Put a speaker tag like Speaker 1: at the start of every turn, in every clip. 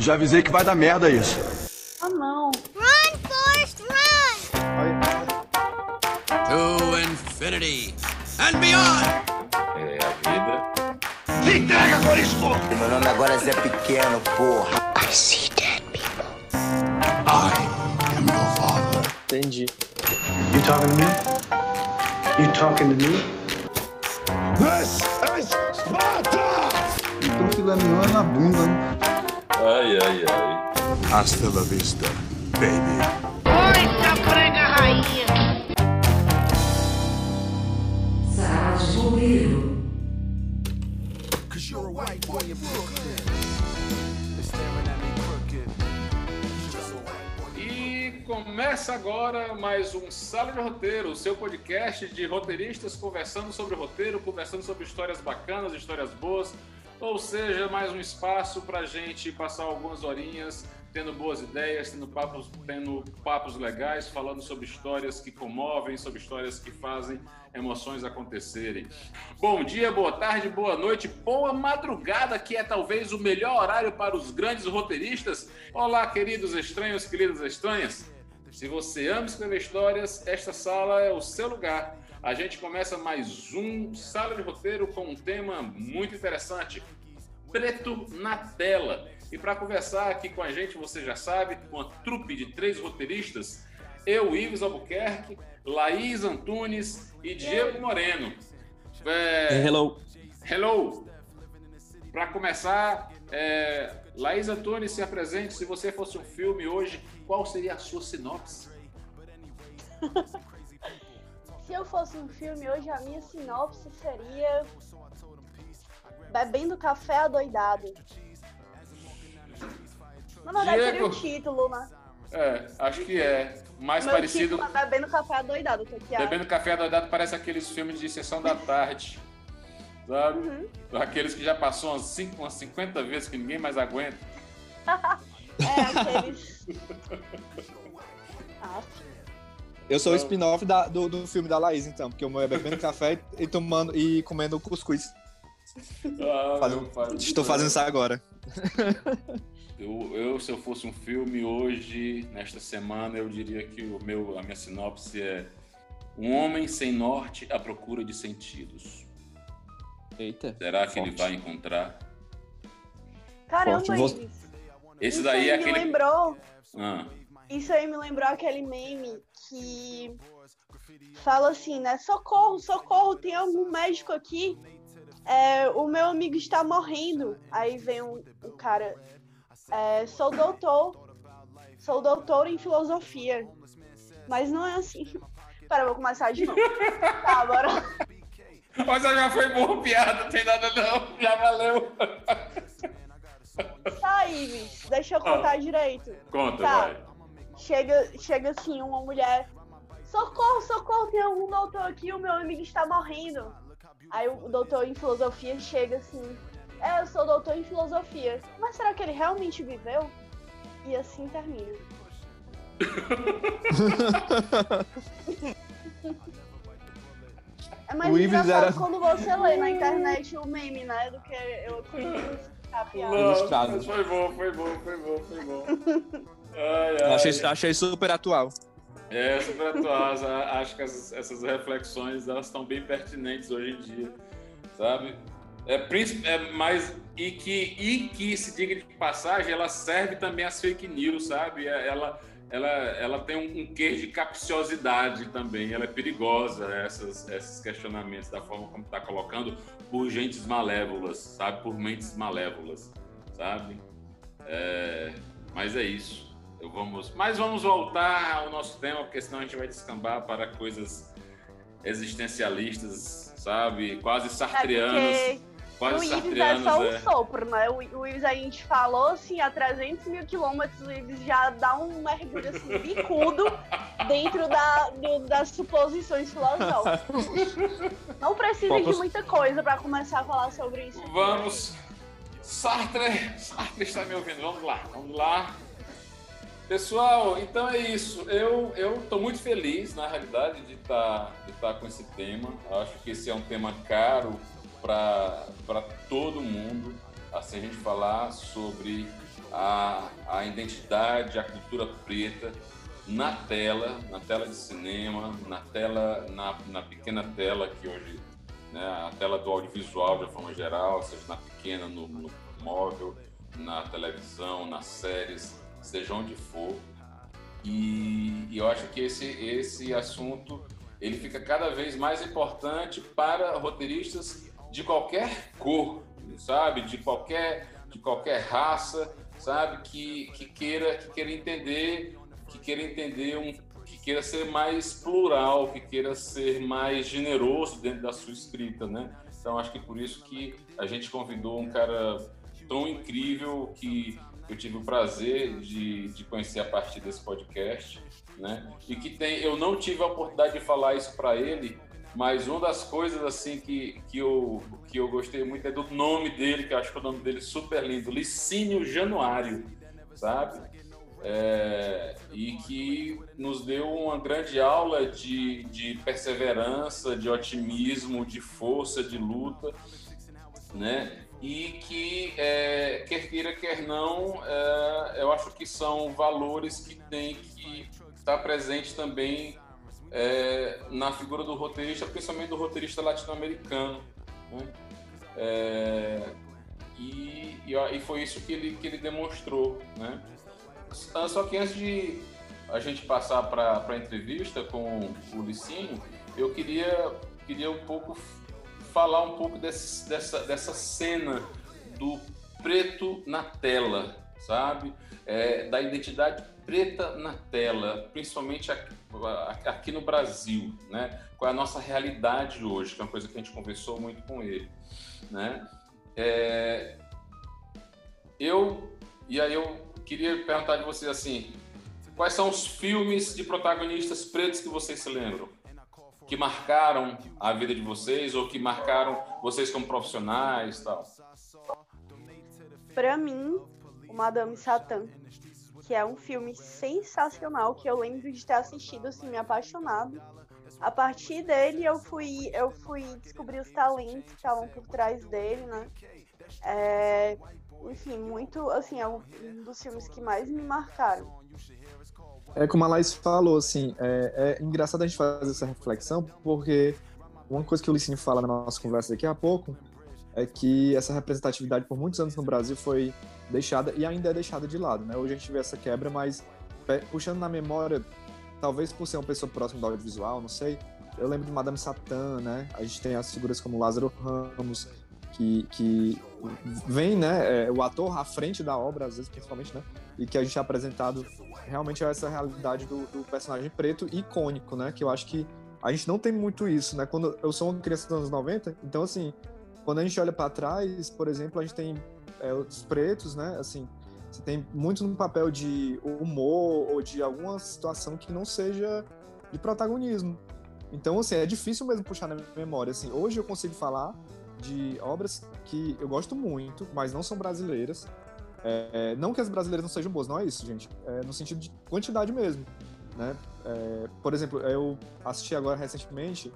Speaker 1: Já avisei que vai dar merda isso.
Speaker 2: Ah, não.
Speaker 3: Run, Forrest, run!
Speaker 4: To infinity and beyond!
Speaker 5: É a vida.
Speaker 6: Meu nome agora é Zé Pequeno, porra.
Speaker 7: Entendi.
Speaker 8: You talking to me? You talking to me?
Speaker 1: Então filé mignon é na bunda, né?
Speaker 9: Hasta la vista, baby.
Speaker 5: E começa agora mais um Sala de Roteiro, o seu podcast de roteiristas conversando sobre roteiro, conversando sobre histórias bacanas, histórias boas, ou seja, mais um espaço para gente passar algumas horinhas tendo boas ideias, tendo papos, tendo papos legais, falando sobre histórias que comovem, sobre histórias que fazem emoções acontecerem. Bom dia, boa tarde, boa noite, boa madrugada, que é talvez o melhor horário para os grandes roteiristas. Olá, queridos estranhos, queridas estranhas. Se você ama escrever histórias, esta sala é o seu lugar. A gente começa mais um Sala de Roteiro com um tema muito interessante: preto na tela. E para conversar aqui com a gente, você já sabe, com a trupe de três roteiristas, eu, Ives Albuquerque, Laís Antunes e Diego Moreno. É,
Speaker 7: Hello.
Speaker 5: hello! Para começar, é, Laís Antunes, se apresente. Se você fosse um filme hoje, qual seria a sua sinopse?
Speaker 2: Se eu fosse um filme hoje, a minha sinopse seria. Bebendo café adoidado. Na verdade, seria o
Speaker 5: Diego.
Speaker 2: título, né?
Speaker 5: É, acho que é. Mais
Speaker 2: Meu
Speaker 5: parecido.
Speaker 2: título é Bebendo café adoidado. Que que é?
Speaker 5: Bebendo café doidado parece aqueles filmes de sessão da tarde. Sabe?
Speaker 2: Uhum.
Speaker 5: Aqueles que já passou umas, cinco, umas 50 vezes que ninguém mais aguenta.
Speaker 2: É, aqueles. Ah,
Speaker 7: Eu sou o spin-off da- do, do filme da Laís, então, porque eu é bebendo café e tomando e comendo cuscuz.
Speaker 5: Ah,
Speaker 7: Fazendo-
Speaker 5: meu pai do
Speaker 7: Estou fazendo isso agora.
Speaker 5: Eu, eu, se eu fosse um filme hoje, nesta semana, eu diria que o meu, a minha sinopse é Um homem sem norte à procura de sentidos.
Speaker 7: Eita.
Speaker 5: Será que ele
Speaker 7: Forte.
Speaker 5: vai encontrar?
Speaker 2: Caramba,
Speaker 7: Forte.
Speaker 2: Ives.
Speaker 5: Esse
Speaker 2: Isso
Speaker 5: daí é
Speaker 2: aí me
Speaker 5: aquele.
Speaker 2: lembrou.
Speaker 5: Ah,
Speaker 2: Isso aí me lembrou aquele meme que fala assim, né? Socorro, socorro, tem algum médico aqui? É, o meu amigo está morrendo. Aí vem um, um cara. É, sou doutor. Sou doutor em filosofia. Mas não é assim. Pera, eu vou começar de novo. Tá, bora.
Speaker 5: Mas já foi boa piada, não tem nada não. Já valeu.
Speaker 2: Tá, Ives, deixa eu contar direito.
Speaker 5: Conta,
Speaker 2: Tá.
Speaker 5: vai.
Speaker 2: Chega, chega assim, uma mulher. Socorro, socorro, tem algum doutor aqui, o meu amigo está morrendo. Aí o doutor em filosofia chega assim. É, eu sou doutor em filosofia. Mas será que ele realmente viveu? E assim termina. É mais
Speaker 7: O
Speaker 2: engraçado
Speaker 7: era-
Speaker 2: quando você lê na internet o meme, né? Do que eu
Speaker 7: Ilustrado.
Speaker 5: mas foi bom, foi bom, foi bom, foi bom. Ai, ai.
Speaker 7: Achei, achei super atual.
Speaker 5: É, super atuais. A- Acho que essas, essas reflexões elas estão bem pertinentes hoje em dia, sabe? É, é, mas e que e que se diga de passagem, ela serve também às fake news, sabe? É, Ela ela, ela tem um, um quê de capciosidade também. Ela é perigosa essas, esses questionamentos da forma como está colocando por gentes malévolas, sabe? Por mentes malévolas, sabe? É, mas é isso. Eu vamos, mas vamos voltar ao nosso tema, porque senão a gente vai descambar para coisas existencialistas, sabe? Quase sartreanas.
Speaker 2: Porque o
Speaker 5: quase
Speaker 2: Ives é só um
Speaker 5: é.
Speaker 2: sopro, né? O, o Ives a gente falou assim, a 300 mil quilômetros, o Ives já dá um mergulho assim, bicudo dentro da, do- das suposições filosóficas. Não precisa de
Speaker 7: Poucos-
Speaker 2: muita coisa pra começar a falar sobre isso.
Speaker 5: Vamos. Sartre, Sartre está me ouvindo. Vamos lá, vamos lá. Pessoal, então é isso. Eu eu tô muito feliz, na realidade, de estar de tá com esse tema. Eu acho que esse é um tema caro para todo mundo. Assim, a gente falar sobre a, a identidade, a cultura preta na tela, na tela de cinema, na tela, na, na pequena tela que hoje, né, a tela do audiovisual de forma geral, seja na pequena, no, no móvel, na televisão, nas séries, seja onde for. E, e eu acho que esse, esse assunto ele fica cada vez mais importante para roteiristas de qualquer cor, sabe, de qualquer de qualquer raça, sabe, que, que queira que queira entender, que queira entender um que queira ser mais plural, que queira ser mais generoso dentro da sua escrita, né? Então acho que por isso que a gente convidou um cara tão incrível que eu tive o prazer de, de conhecer a partir desse podcast, né? E que tem, eu não tive a oportunidade de falar isso para ele, mas uma das coisas assim que, que, eu, que eu gostei muito é do nome dele, que eu acho que é o nome dele super lindo, Licínio Januário, sabe? É, e que nos deu uma grande aula de, de perseverança, de otimismo, de força, de luta, né? E que, é, quer queira, quer não, é, eu acho que são valores que tem que estar presente também é, na figura do roteirista, principalmente do roteirista latino-americano. Né? É, e, e, foi isso que ele, que ele demonstrou. Né? Só que antes de a gente passar para a entrevista com o Licínio, eu queria, queria um pouco falar um pouco desse, dessa, dessa cena do preto na tela, sabe? É, da identidade preta na tela, principalmente aqui, aqui, no Brasil, né? Qual é a nossa realidade hoje, que é uma coisa que a gente conversou muito com ele, né? É, eu e aí eu queria perguntar de vocês assim, quais são os filmes de protagonistas pretos que vocês se lembram? Que marcaram a vida de vocês ou que marcaram vocês como profissionais, tal?
Speaker 2: Para mim, o Madame Satã, que é um filme sensacional que eu lembro de ter assistido assim, me apaixonado. A partir dele eu fui eu fui descobrir os talentos que estavam por trás dele, né? É, enfim, muito assim, é um dos filmes que mais me marcaram.
Speaker 7: É como a Laís falou, assim, é, é engraçado a gente fazer essa reflexão, porque uma coisa que o Licínio fala na nossa conversa daqui a pouco é que essa representatividade por muitos anos no Brasil foi deixada e ainda é deixada de lado, né? Hoje a gente vê essa quebra, mas puxando na memória, talvez por ser uma pessoa próxima do audiovisual, não sei, eu lembro de Madame Satã, né? A gente tem as figuras como Lázaro Ramos, que, que vem, né, é, o ator à frente da obra, às vezes, principalmente, né? E que a gente é apresentado realmente a essa realidade do, do personagem preto icônico, né? Que eu acho que a gente não tem muito isso, né? Quando eu sou uma criança dos anos 90, então, assim, quando a gente olha para trás, por exemplo, a gente tem é, os pretos, né? Assim, você tem muito no papel de humor ou de alguma situação que não seja de protagonismo. Então, assim, é difícil mesmo puxar na memória. Assim, hoje eu consigo falar de obras que eu gosto muito, mas não são brasileiras. É, não que as brasileiras não sejam boas, não é isso, gente. É no sentido de quantidade mesmo. Né? É, por exemplo, eu assisti agora recentemente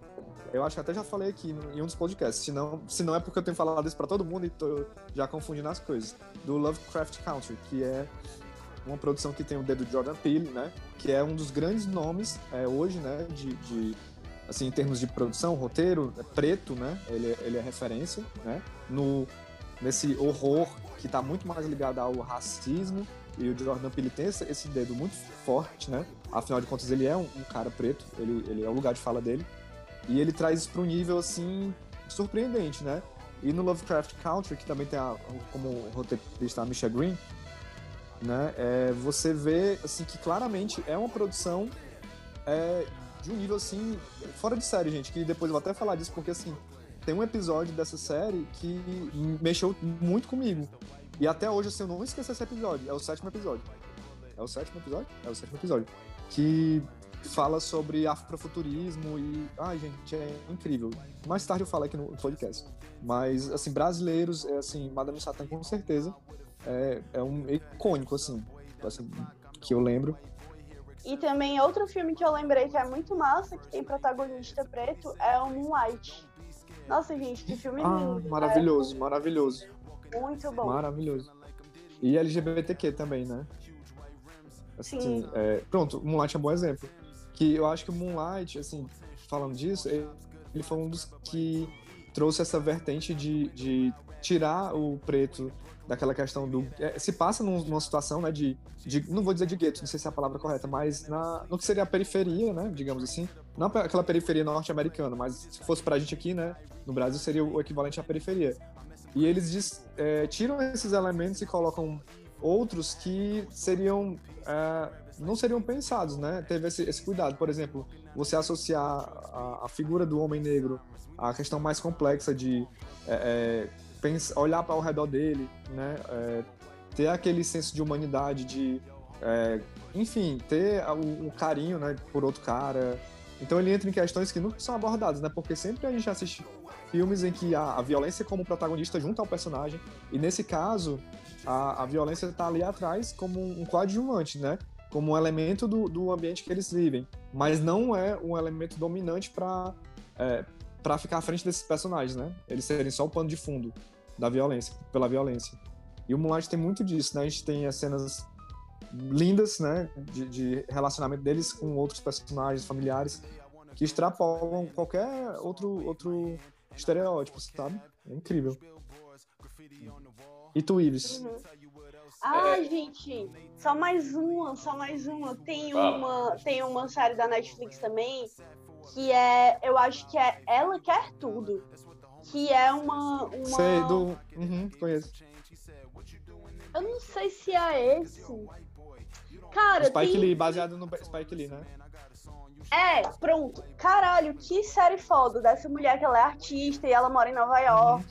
Speaker 7: eu acho que até já falei aqui em um dos podcasts. Se não, se não é porque eu tenho falado isso pra todo mundo e tô já confundindo as coisas. Do Lovecraft Country, que é uma produção que tem o dedo de Jordan Peele, né? Que é um dos grandes nomes é, hoje, né? De, de, assim, em termos de produção, roteiro, é preto, né? Ele, ele é referência, né? No, nesse horror que está muito mais ligado ao racismo e o Jordan Peele tem esse dedo muito forte, né? Afinal de contas, ele é um, um cara preto, ele, ele é o lugar de fala dele. E ele traz isso para um nível assim surpreendente, né? E no Lovecraft Country, que também tem a, como roteirista a Misha Green, né? É, você vê assim que claramente é uma produção é, de um nível assim fora de série, gente. Que depois eu vou até falar disso porque assim tem um episódio dessa série que mexeu muito comigo. E até hoje assim, eu não esqueci esse episódio. É o sétimo episódio. É o sétimo episódio? É o sétimo episódio. Que fala sobre afrofuturismo e. Ai, gente, é incrível. Mais tarde eu falo aqui no podcast. Mas, assim, brasileiros, é assim, Madame Satã com certeza é, é um icônico, assim, assim, que eu lembro.
Speaker 2: E também outro filme que eu lembrei que é muito massa, que tem protagonista preto, é o Moonlight. Nossa, gente, que filme
Speaker 7: ah,
Speaker 2: lindo.
Speaker 7: Maravilhoso, né? maravilhoso.
Speaker 2: Muito bom.
Speaker 7: Maravilhoso. E LGBTQ também, né? Assim,
Speaker 2: Sim.
Speaker 7: é, pronto, Moonlight é um bom exemplo. Que eu acho que o Moonlight, assim, falando disso, ele, foi um dos que trouxe essa vertente de, de tirar o preto daquela questão do. é, se passa num- numa situação, né, de, de. Não vou dizer de gueto, não sei se é a palavra correta, mas na, no que seria a periferia, né, digamos assim. Não aquela periferia norte-americana, mas se fosse pra gente aqui, né, no Brasil seria o equivalente à periferia. E eles diz- é, tiram esses elementos e colocam outros que seriam é, não seriam pensados, né? Teve esse, esse cuidado, por exemplo, você associar a, a figura do homem negro à questão mais complexa de é, é, pens- olhar para o redor dele, né? É, ter aquele senso de humanidade, de é, enfim, ter o, o carinho, né, por outro cara. Então ele entra em questões que nunca são abordadas, né? Porque sempre a gente assiste filmes em que a, a violência como protagonista junto ao personagem, e nesse caso, a, a violência está ali atrás como um coadjuvante, né? Como um elemento do, do ambiente que eles vivem, mas não é um elemento dominante para é, para ficar à frente desses personagens, né? Eles serem só o pano de fundo da violência, pela violência. E o Moonlight tem muito disso, né? A gente tem as cenas lindas, né? De, de relacionamento deles com outros personagens familiares que extrapolam qualquer outro, outro estereótipo, sabe? É incrível. E tu, Ives?
Speaker 2: Uhum. Ah, gente, só mais uma, só mais uma. Tem
Speaker 5: Fala.
Speaker 2: uma, tem uma série da Netflix também que é, eu acho que é Ela Quer Tudo, que é uma, uma
Speaker 7: Sei, do. Uhum, conheço.
Speaker 2: eu não sei se é esse. Cara,
Speaker 7: Spike
Speaker 2: tem...
Speaker 7: Lee, baseado no Spike Lee, né?
Speaker 2: É, pronto. Caralho, que série foda dessa mulher que ela é artista e ela mora em Nova York.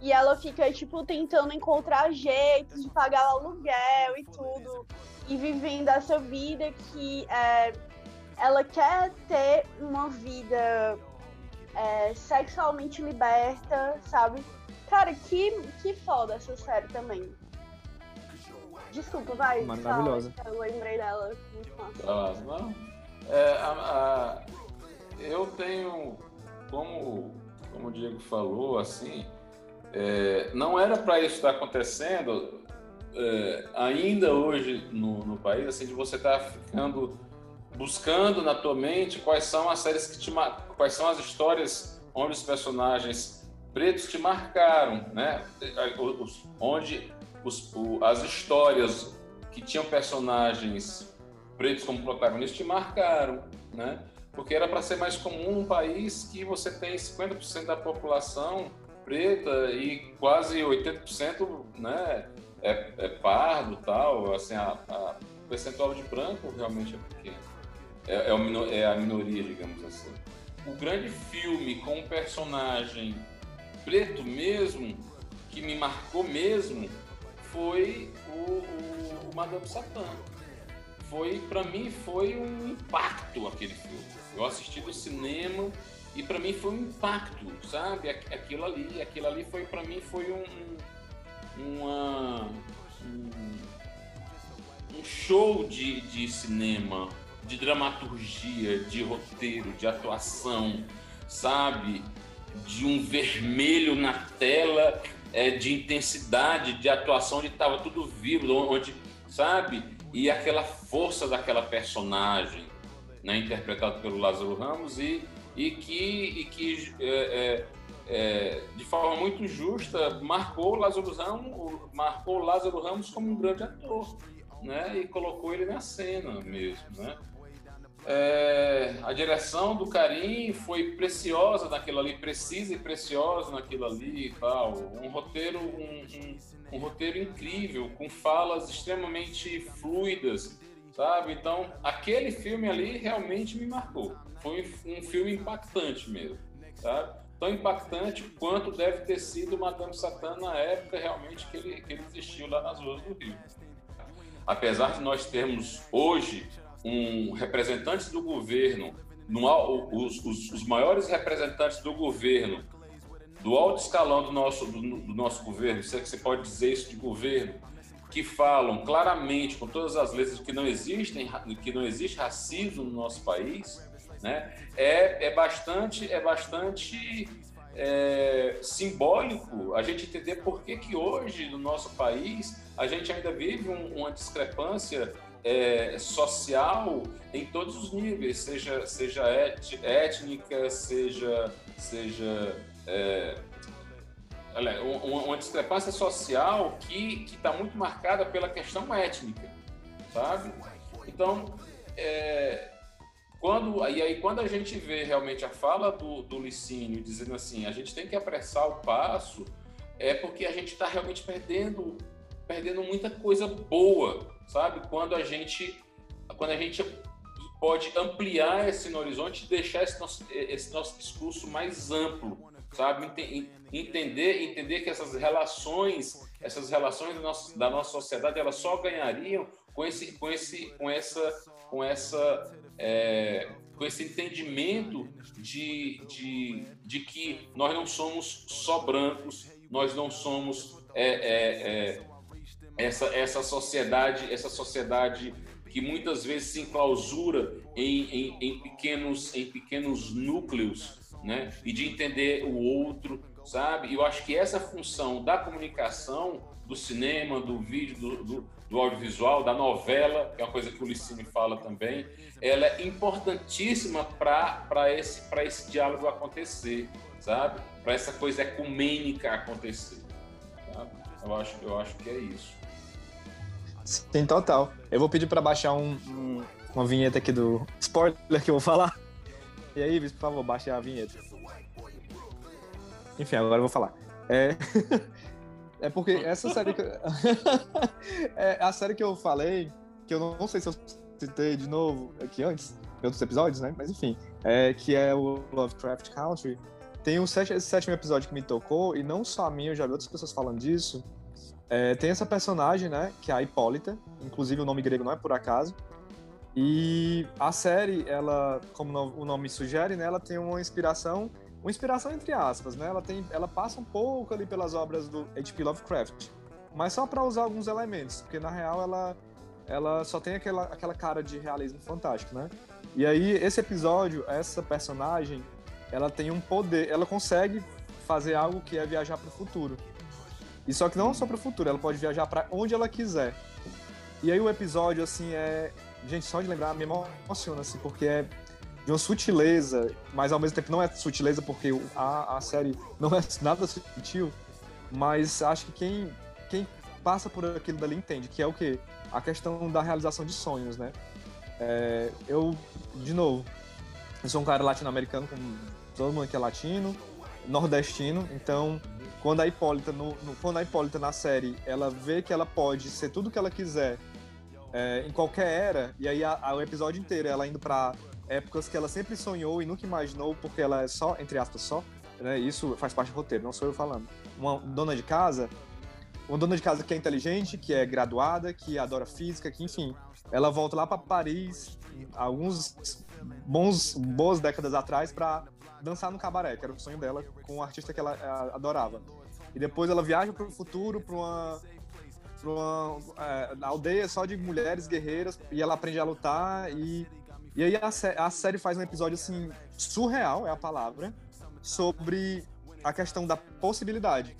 Speaker 2: E ela fica, tipo, tentando encontrar jeitos de pagar aluguel e tudo. E vivendo essa vida que é, ela quer ter uma vida é, sexualmente liberta, sabe? Cara, que, que foda essa série também. Desculpa, vai.
Speaker 7: Maravilhosa.
Speaker 2: fala, Eu lembrei dela. Muito massa.
Speaker 5: Ah, não. É, a- a- eu tenho, como, como o Diego falou, assim, é, não era para isso estar acontecendo é, ainda hoje no, no país, assim, de você estar ficando buscando na tua mente quais são as séries que te quais são as histórias onde os personagens pretos te marcaram, né? Os- Onde os- o- as histórias que tinham personagens pretos como protagonistas te marcaram, né? Porque era para ser mais comum num país que você tem 50% da população preta e quase 80% né, é, é pardo tal, assim, a, a- percentual de branco realmente é pequeno. É, é, é a minoria, digamos assim. O grande filme com um personagem preto mesmo, que me marcou mesmo, foi o, o, o Madame Satã foi para mim foi um impacto aquele filme. Eu assisti no cinema e para mim foi um impacto, sabe? Aqu- Aquilo ali, aquilo ali foi para mim foi um um- uma um, um show de, de cinema, de dramaturgia, de roteiro, de atuação, sabe? De um vermelho na tela, é, de intensidade, de atuação, onde estava tudo vivo, onde, sabe? E aquela força daquela personagem, né, interpretado pelo Lázaro Ramos, e, e que, e que é, é, é, de forma muito justa marcou Lázaro Ramos, marcou Lázaro Ramos como um grande ator, né, e colocou ele na cena mesmo, né. É, a direção do Karim foi preciosa naquilo ali, precisa e preciosa naquilo ali e tal. Um roteiro, um, um, um roteiro incrível, com falas extremamente fluidas, sabe? Então, aquele filme ali realmente me marcou. Foi um filme impactante mesmo, sabe? Tão impactante quanto deve ter sido Madame Satã na época realmente que ele, que ele existiu lá nas ruas do Rio. Apesar de nós termos hoje um representantes do governo, no, os, os, os maiores representantes do governo, do alto escalão do nosso, do, do nosso governo, se é que você pode dizer isso de governo, que falam claramente, com todas as letras, que não existem, que não existe racismo no nosso país, né? É, é bastante, é bastante é, simbólico a gente entender por que, que hoje no nosso país a gente ainda vive um, uma discrepância é, social em todos os níveis, seja, seja étnica, seja, seja é, uma, uma, discrepância social que está muito marcada pela questão étnica, sabe? Então, é, quando, e aí, quando a gente vê realmente a fala do, do Licínio dizendo assim, a gente tem que apressar o passo, é porque a gente está realmente perdendo, perdendo muita coisa boa, sabe? Quando a gente, quando a gente pode ampliar esse horizonte e deixar esse nosso, esse nosso discurso mais amplo, sabe? Entender, entender que essas relações, essas relações da nossa, da nossa sociedade, elas só ganhariam com esse, com esse, com essa, com essa, é, com esse entendimento de, de, de que nós não somos só brancos, nós não somos é, é, é, essa, essa sociedade, essa sociedade que muitas vezes se enclausura em, em, em, pequenos, em pequenos núcleos, né? E de entender o outro, sabe? E eu acho que essa função da comunicação, do cinema, do vídeo, do, do, do audiovisual, da novela, que é uma coisa que o Licine fala também, ela é importantíssima para esse, esse diálogo acontecer, sabe? Para essa coisa ecumênica acontecer. Sabe? Eu, acho, eu acho que é isso.
Speaker 7: Sim, total. Eu vou pedir para baixar um, um, uma vinheta aqui do spoiler que eu vou falar. E aí, por favor, baixe a vinheta. Enfim, agora eu vou falar. É, é porque essa série que... é a série que eu falei, que eu não sei se eu citei de novo aqui antes, em outros episódios, né? Mas enfim, é, que é o Lovecraft Country. Tem um esse sétimo episódio que me tocou, e não só a mim, eu já vi outras pessoas falando disso. É, tem essa personagem, né? Que é a Hipólita. Inclusive o nome grego não é por acaso. E a série, ela, como o nome sugere, né, ela tem uma inspiração, uma inspiração entre aspas, né? Ela tem, ela passa um pouco ali pelas obras do H.P. Lovecraft, mas só para usar alguns elementos, porque na real ela ela só tem aquela, aquela cara de realismo fantástico, né? E aí esse episódio, essa personagem, ela tem um poder, ela consegue fazer algo que é viajar para o futuro. E só que não só para o futuro, ela pode viajar para onde ela quiser. E aí o episódio assim é gente, só de lembrar me emociona, assim, porque é de uma sutileza, mas ao mesmo tempo não é sutileza porque a, a série não é nada sutil, mas acho que quem, quem passa por aquilo dali entende, que é o que? A questão da realização de sonhos, né? É, eu, de novo, eu sou um cara latino-americano, como todo mundo que é latino, nordestino, então quando a Hipólita, no, no, quando a Hipólita na série, ela vê que ela pode ser tudo que ela quiser é, em qualquer era, e aí a, a, o episódio inteiro ela indo para épocas que ela sempre sonhou e nunca imaginou, porque ela é só, entre aspas, só, né? Isso faz parte do roteiro, não sou eu falando. Uma dona de casa, uma dona de casa que é inteligente, que é graduada, que adora física, que enfim, ela volta lá para Paris alguns bons boas décadas atrás para dançar no cabaré, que era o sonho dela com um artista que ela adorava. E depois ela viaja para o futuro para uma uma é, aldeia só de mulheres guerreiras e ela aprende a lutar e, e aí a, a série faz um episódio assim surreal é a palavra sobre a questão da possibilidade.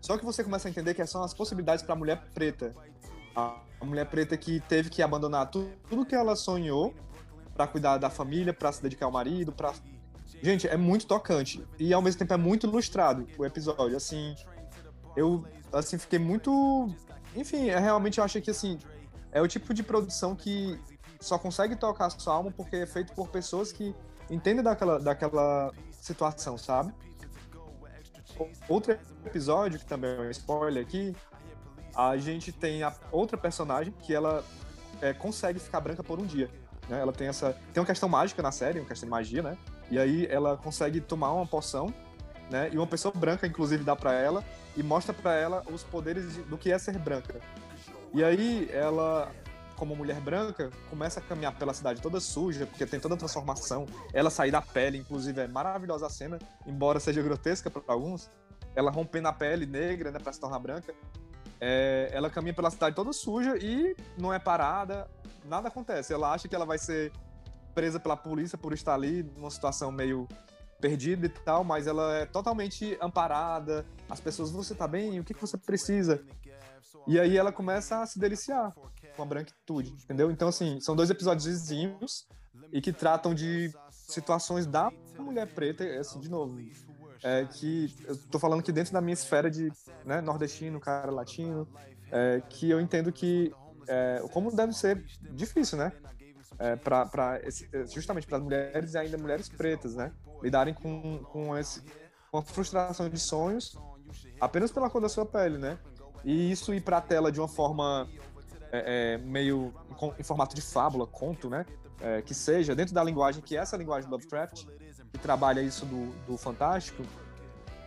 Speaker 7: Só que você começa a entender que são as possibilidades para a mulher preta. A mulher preta que teve que abandonar tudo, tudo que ela sonhou para cuidar da família, para se dedicar ao marido, para Gente, é muito tocante e ao mesmo tempo é muito ilustrado o episódio. Assim, eu assim fiquei muito enfim, é, realmente eu acho que assim, é o tipo de produção que só consegue tocar a sua alma porque é feito por pessoas que entendem daquela, daquela situação, sabe? Outro episódio, que também é um spoiler aqui, a gente tem a outra personagem que ela é, consegue ficar branca por um dia. Né? Ela tem essa. Tem uma questão mágica na série, uma questão de magia, né? E aí ela consegue tomar uma poção, né? E uma pessoa branca, inclusive, dá para ela, e mostra para ela os poderes de, do que é ser branca. E aí ela, como mulher branca, começa a caminhar pela cidade toda suja, porque tem toda a transformação. Ela sair da pele, inclusive, é maravilhosa a cena, embora seja grotesca para alguns. Ela rompendo a pele negra, né, para se tornar branca. É, ela caminha pela cidade toda suja e não é parada, nada acontece. Ela acha que ela vai ser presa pela polícia por estar ali numa situação meio perdida e tal, mas ela é totalmente amparada. As pessoas, você tá bem? O que, que você precisa? E aí ela começa a se deliciar com a branquitude, entendeu? Então, assim, são dois episódios vizinhos e que tratam de situações da mulher preta, assim, de novo. É que eu tô falando que dentro da minha esfera de né, nordestino, cara latino, é, que eu entendo que é, como deve ser difícil, né? É, pra, pra justamente para as mulheres e ainda mulheres pretas, né? Lidarem com, com, esse, com a frustração de sonhos apenas pela cor da sua pele, né? E isso ir para a tela de uma forma é, é, meio em, em, formato de fábula, conto, né? É, que seja dentro da linguagem que é essa linguagem do Lovecraft, que trabalha isso do, do fantástico,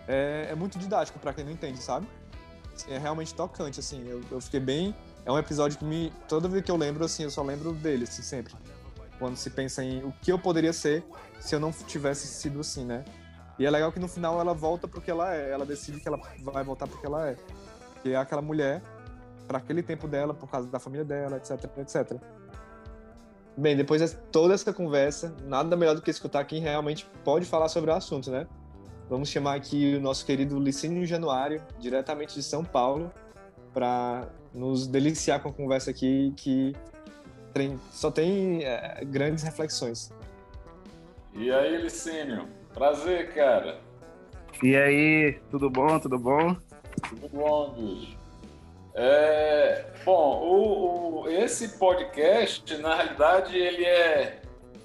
Speaker 7: é, é muito didático para quem não entende, sabe? É realmente tocante, assim. Eu, eu fiquei bem é um episódio que me. Toda vez que eu lembro, assim, eu só lembro dele, assim, sempre. Quando se pensa em o que eu poderia ser se eu não tivesse sido assim, né? E é legal que no final ela volta porque ela é. Ela decide que ela vai voltar porque ela é. Que é aquela mulher, para aquele tempo dela, por causa da família dela, etc, etc. Bem, depois de toda essa conversa, nada melhor do que escutar quem realmente pode falar sobre o assunto, né? Vamos chamar aqui o nosso querido Licínio Januário, diretamente de São Paulo, para nos deliciar com a conversa aqui que tem, só tem é, grandes reflexões.
Speaker 5: E aí, Licínio? Prazer, cara.
Speaker 10: E aí, tudo bom? Tudo bom?
Speaker 5: Tudo bom, bicho. É, bom, o, o, esse podcast, na realidade, ele é,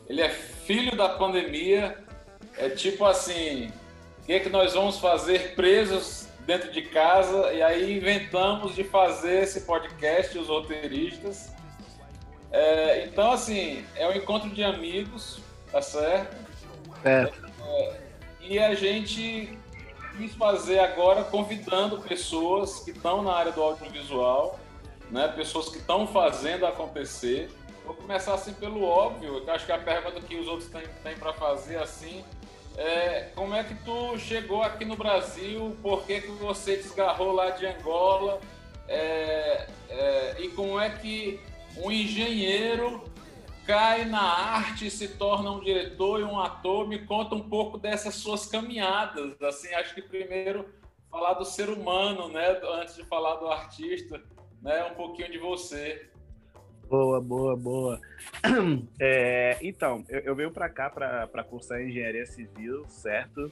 Speaker 5: ele é filho da pandemia. É tipo assim, o que, é que nós vamos fazer presos dentro de casa e aí inventamos de fazer esse podcast, os roteiristas. É, então, assim, é um encontro de amigos, tá certo?
Speaker 10: É.
Speaker 5: é e a gente quis fazer agora convidando pessoas que estão na área do audiovisual, né? pessoas que estão fazendo acontecer. Vou começar assim pelo óbvio, eu acho que a pergunta que os outros têm, têm para fazer assim é, como é que tu chegou aqui no Brasil? Por que, que você desgarrou lá de Angola? É, é, e como é que um engenheiro cai na arte, se torna um diretor e um ator? Me conta um pouco dessas suas caminhadas. Assim, acho que primeiro falar do ser humano, né? Antes de falar do artista, né? Um pouquinho de você.
Speaker 10: Boa, boa, boa. É, então, eu, eu venho para cá para cursar engenharia civil, certo?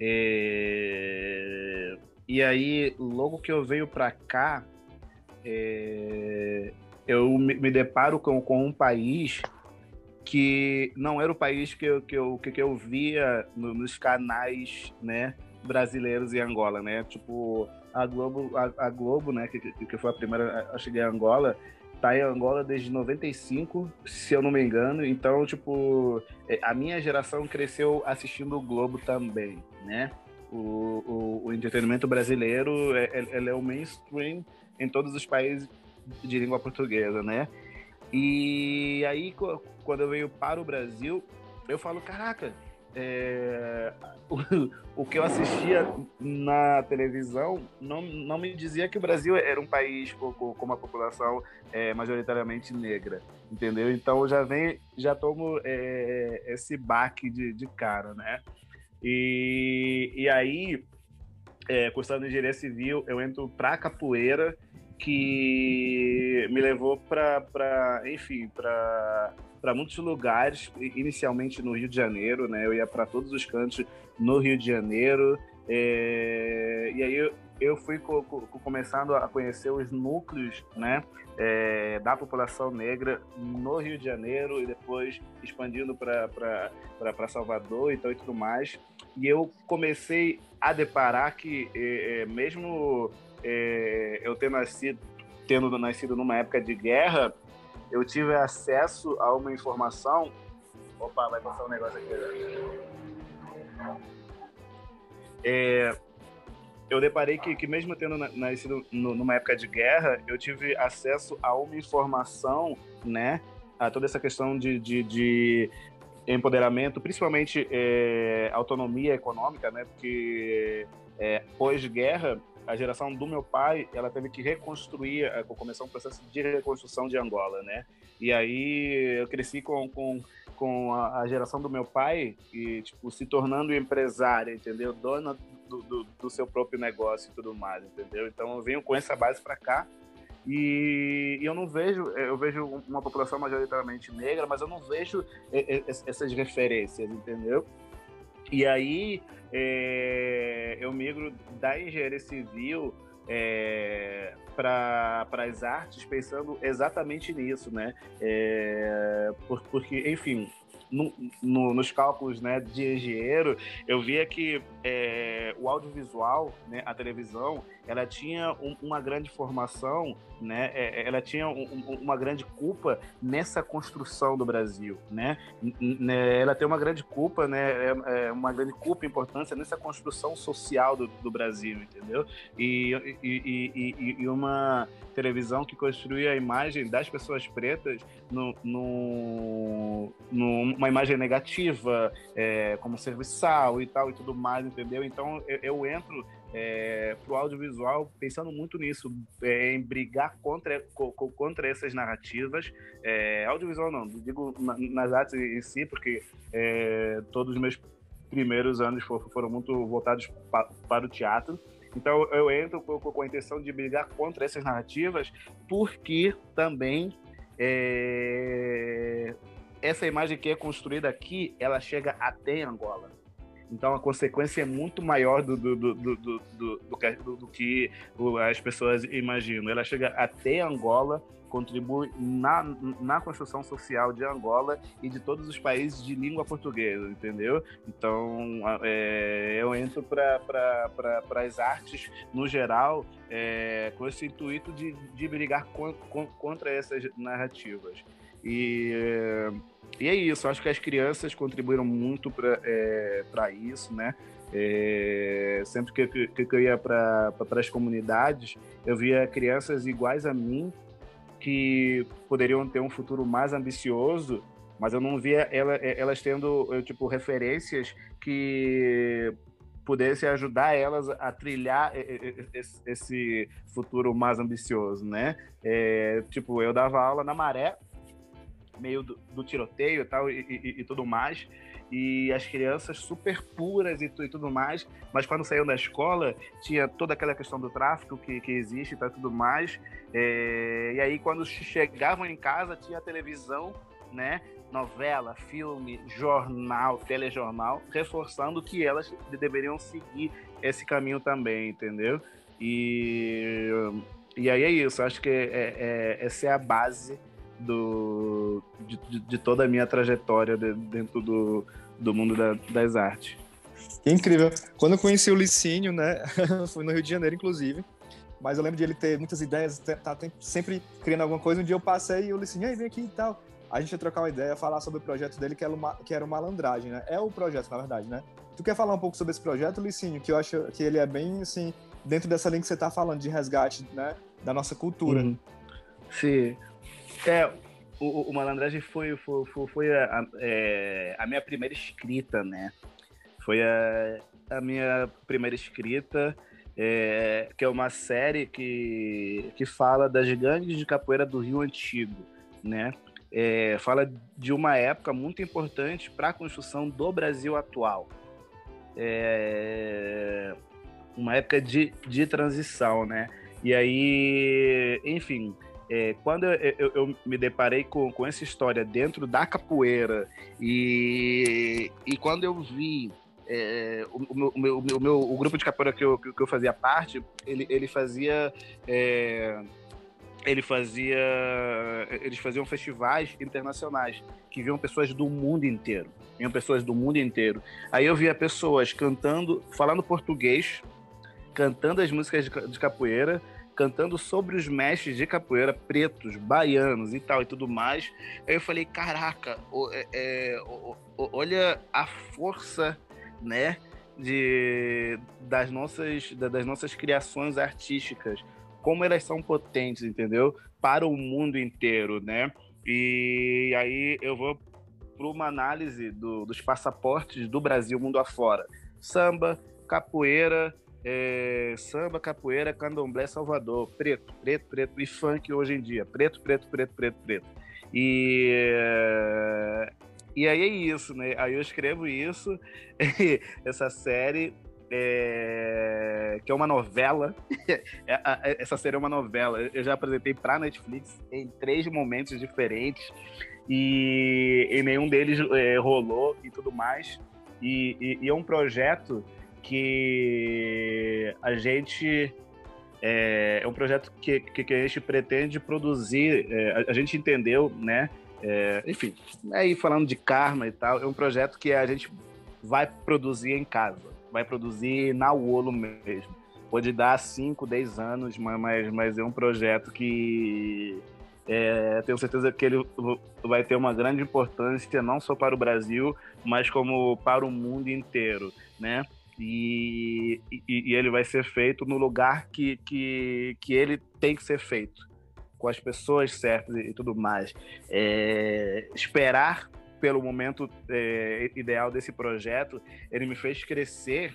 Speaker 10: É, e aí, logo que eu venho para cá, é, eu me, deparo com, com um país que não era o país que eu, que eu, que eu via no, nos canais né, brasileiros em Angola, né? Tipo, a Globo, a, a Globo né, que, que foi a primeira a chegar em Angola, tá em Angola desde 95, se eu não me engano. Então, tipo, é, a minha geração cresceu assistindo o Globo também, né? O, o, o entretenimento brasileiro é, é, é o mainstream em todos os países de língua portuguesa, né? E aí, quando eu venho para o Brasil, eu falo, caraca, é, o, que eu assistia na televisão não, não me dizia que o Brasil era um país com, com uma população é, majoritariamente negra, entendeu? Então eu já vem, já tomo é, esse baque de, de cara, né? E, e aí, é, cursando engenharia civil, eu entro para capoeira, que me levou para, enfim, para para muitos lugares, inicialmente no Rio de Janeiro, né? Eu ia para todos os cantos no Rio de Janeiro. É... E aí eu, eu fui co co começando a conhecer os núcleos, né? É, da população negra no Rio de Janeiro e depois expandindo para Salvador então, e tudo mais. E eu comecei a deparar que, é, é mesmo é, eu ter nascido, tendo nascido numa época de guerra, eu tive acesso a uma informação. Opa, vai passar um negócio aqui. É, eu deparei que, que mesmo tendo nascido numa época de guerra, eu tive acesso a uma informação, né, a toda essa questão de, de, de empoderamento, principalmente é, autonomia econômica, né, porque é, pós-guerra a geração do meu pai, ela teve que reconstruir, eh, começar um processo de reconstrução de Angola, né? E aí eu cresci com, com, com a, geração do meu pai, e, tipo, se tornando empresária, entendeu? Dona do, do, do seu próprio negócio e tudo mais, entendeu? Então eu venho com essa base para cá e, eu não vejo, eu vejo uma população majoritariamente negra, mas eu não vejo e- e- essas referências, entendeu? E aí é, eu migro da engenharia civil é, para as artes pensando exatamente nisso, né? É, por- porque, enfim, no- no- nos cálculos né, de engenheiro, eu via que é, o audiovisual, né, a televisão, ela tinha um- uma grande formação, né, é, ela tinha um- um- uma grande culpa nessa construção do Brasil, né? Né, ela tem uma grande culpa, né, é- é uma grande culpa importância nessa construção social do, do Brasil, entendeu? E, e, e- e- e uma televisão que construía a imagem das pessoas pretas no, no, numa imagem negativa, é, como serviçal e tal e tudo mais, entendeu? Então eu, eu entro é, pro audiovisual pensando muito nisso, é, em brigar contra, co- co- contra essas narrativas. É, audiovisual não, digo na- nas artes em si, porque é, todos os meus primeiros anos for- foram muito voltados pa- para o teatro. Então eu entro com, com a intenção de brigar contra essas narrativas, porque também é, essa imagem que é construída aqui, ela chega até Angola. Então a consequência é muito maior do, do, do, do, do, do, do que- as pessoas imaginam. Ela chega até Angola, contribui na, na construção social de Angola e de todos os países de língua portuguesa, entendeu? Então é, eu entro para pra, as artes no geral é, com esse intuito de, de brigar con- con- contra essas narrativas. E, é, e é isso, acho que as crianças contribuíram muito para isso, né? É, sempre que, que, que eu ia para as comunidades, eu via crianças iguais a mim que poderiam ter um futuro mais ambicioso, mas eu não via ela, elas tendo eu, tipo referências que pudesse ajudar elas a trilhar esse, esse futuro mais ambicioso, né? É, tipo, eu dava aula na Maré, meio do, do tiroteio tal e, e- e tudo mais, e as crianças super puras e, e tudo mais, mas quando saíam da escola tinha toda aquela questão do tráfico que, que existe e tal, tudo mais, é, e aí quando chegavam em casa tinha a televisão, né? Novela, filme, jornal, telejornal, reforçando que elas deveriam seguir esse caminho também, entendeu? E, e aí é isso, acho que é- é- essa é a base do, de, de- de toda a minha trajetória de- dentro do, do mundo da- das artes.
Speaker 7: Que incrível. Quando eu conheci o Licínio, né? Fui no Rio de Janeiro, inclusive. Mas eu lembro de ele ter muitas ideias, tá sempre criando alguma coisa. Um dia eu passei e o Licínio, aí, vem aqui e tal. A gente ia trocar uma ideia, falar sobre o projeto dele, que era, uma, que era o Malandragem, né? É o projeto, na verdade, né? Tu quer falar um pouco sobre esse projeto, Licínio? Que eu acho que ele é bem, assim, dentro dessa linha que você tá falando, de resgate, né? Da nossa cultura.
Speaker 10: Uhum. Sim. É, o, o- Malandragem foi, foi, foi, foi a, a- é, a minha primeira escrita, né? Foi a, a minha primeira escrita, é, que é uma série que, que fala das gangues de capoeira do Rio Antigo, né? É, fala de uma época muito importante para a construção do Brasil atual. É, uma época de, de transição, né? E aí, enfim, é, quando eu, eu- eu me deparei com, com essa história dentro da capoeira e, e quando eu vi é, o, o meu, o, meu, o grupo de capoeira que eu, que eu fazia parte, ele, ele fazia. é, ele fazia. Eles faziam festivais internacionais que viam pessoas do mundo inteiro. Vinham pessoas do mundo inteiro. Aí eu via pessoas cantando, falando português, cantando as músicas de de capoeira, cantando sobre os mestres de capoeira pretos, baianos e tal e tudo mais. Aí eu falei, caraca, é- é, olha a força, né, de, das, nossas, da- das nossas criações artísticas, como elas são potentes, entendeu? Para o mundo inteiro, né? E aí eu vou para uma análise do- dos passaportes do Brasil mundo afora. Samba, capoeira, é, samba, capoeira, candomblé, Salvador, preto, preto, preto e funk hoje em dia, preto, preto, preto, preto, preto. E, e aí é isso, né? Aí eu escrevo isso, essa série, é, que é uma novela. Essa série é uma novela. Eu já apresentei para Netflix em três momentos diferentes e, e nenhum deles é, rolou e tudo mais. E, e, e, é um projeto que a gente é, é um projeto que, que, que, a gente pretende produzir. É, a, a, gente entendeu, né? É, enfim, aí falando de karma e tal, é um projeto que a gente vai produzir em casa, vai produzir na Wolo mesmo. Pode dar 5, 10 anos, mas, mas é um projeto que é, tenho certeza que ele vai ter uma grande importância não só para o Brasil, mas como para o mundo inteiro, né? E, e, e, ele vai ser feito no lugar que, que, que ele tem que ser feito, com as pessoas certas e, tudo mais. É, esperar pelo momento é, ideal desse projeto, ele me fez crescer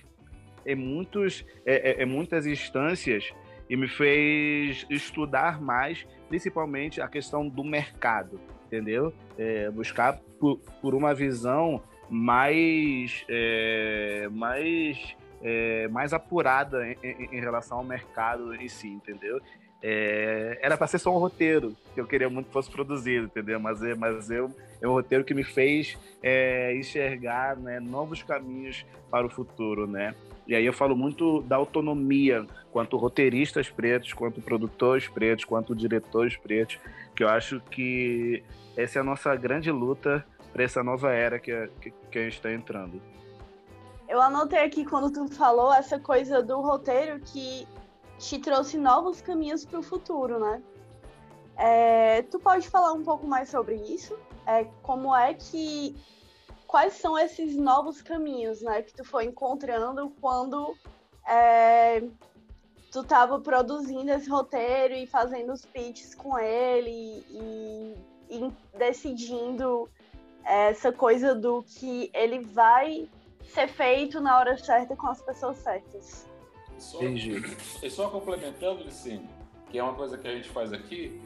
Speaker 10: em, muitos, é, é, em muitas instâncias e me fez estudar mais, principalmente a questão do mercado, entendeu? É, buscar por, por, uma visão mais, é, mais, é, mais apurada em, em, relação ao mercado em si, entendeu? É, era para ser só um roteiro que eu queria muito que fosse produzido, entendeu? Mas, é, mas eu, é um roteiro que me fez é, enxergar né, novos caminhos para o futuro, né? E aí eu falo muito da autonomia, quanto roteiristas pretos, quanto produtores pretos, quanto diretores pretos, que eu acho que essa é a nossa grande luta para essa nova era que, que, que a gente está entrando.
Speaker 2: Eu anotei aqui quando tu falou essa coisa do roteiro que te trouxe novos caminhos para o futuro, né? É, tu pode falar um pouco mais sobre isso? É, como é que quais são esses novos caminhos, né, que tu foi encontrando quando é, tu estava produzindo esse roteiro e fazendo os pitches com ele e, e decidindo essa coisa do que ele vai ser feito na hora certa com as pessoas certas.
Speaker 5: Só, e só complementando, Licine, que é uma coisa que a gente faz aqui,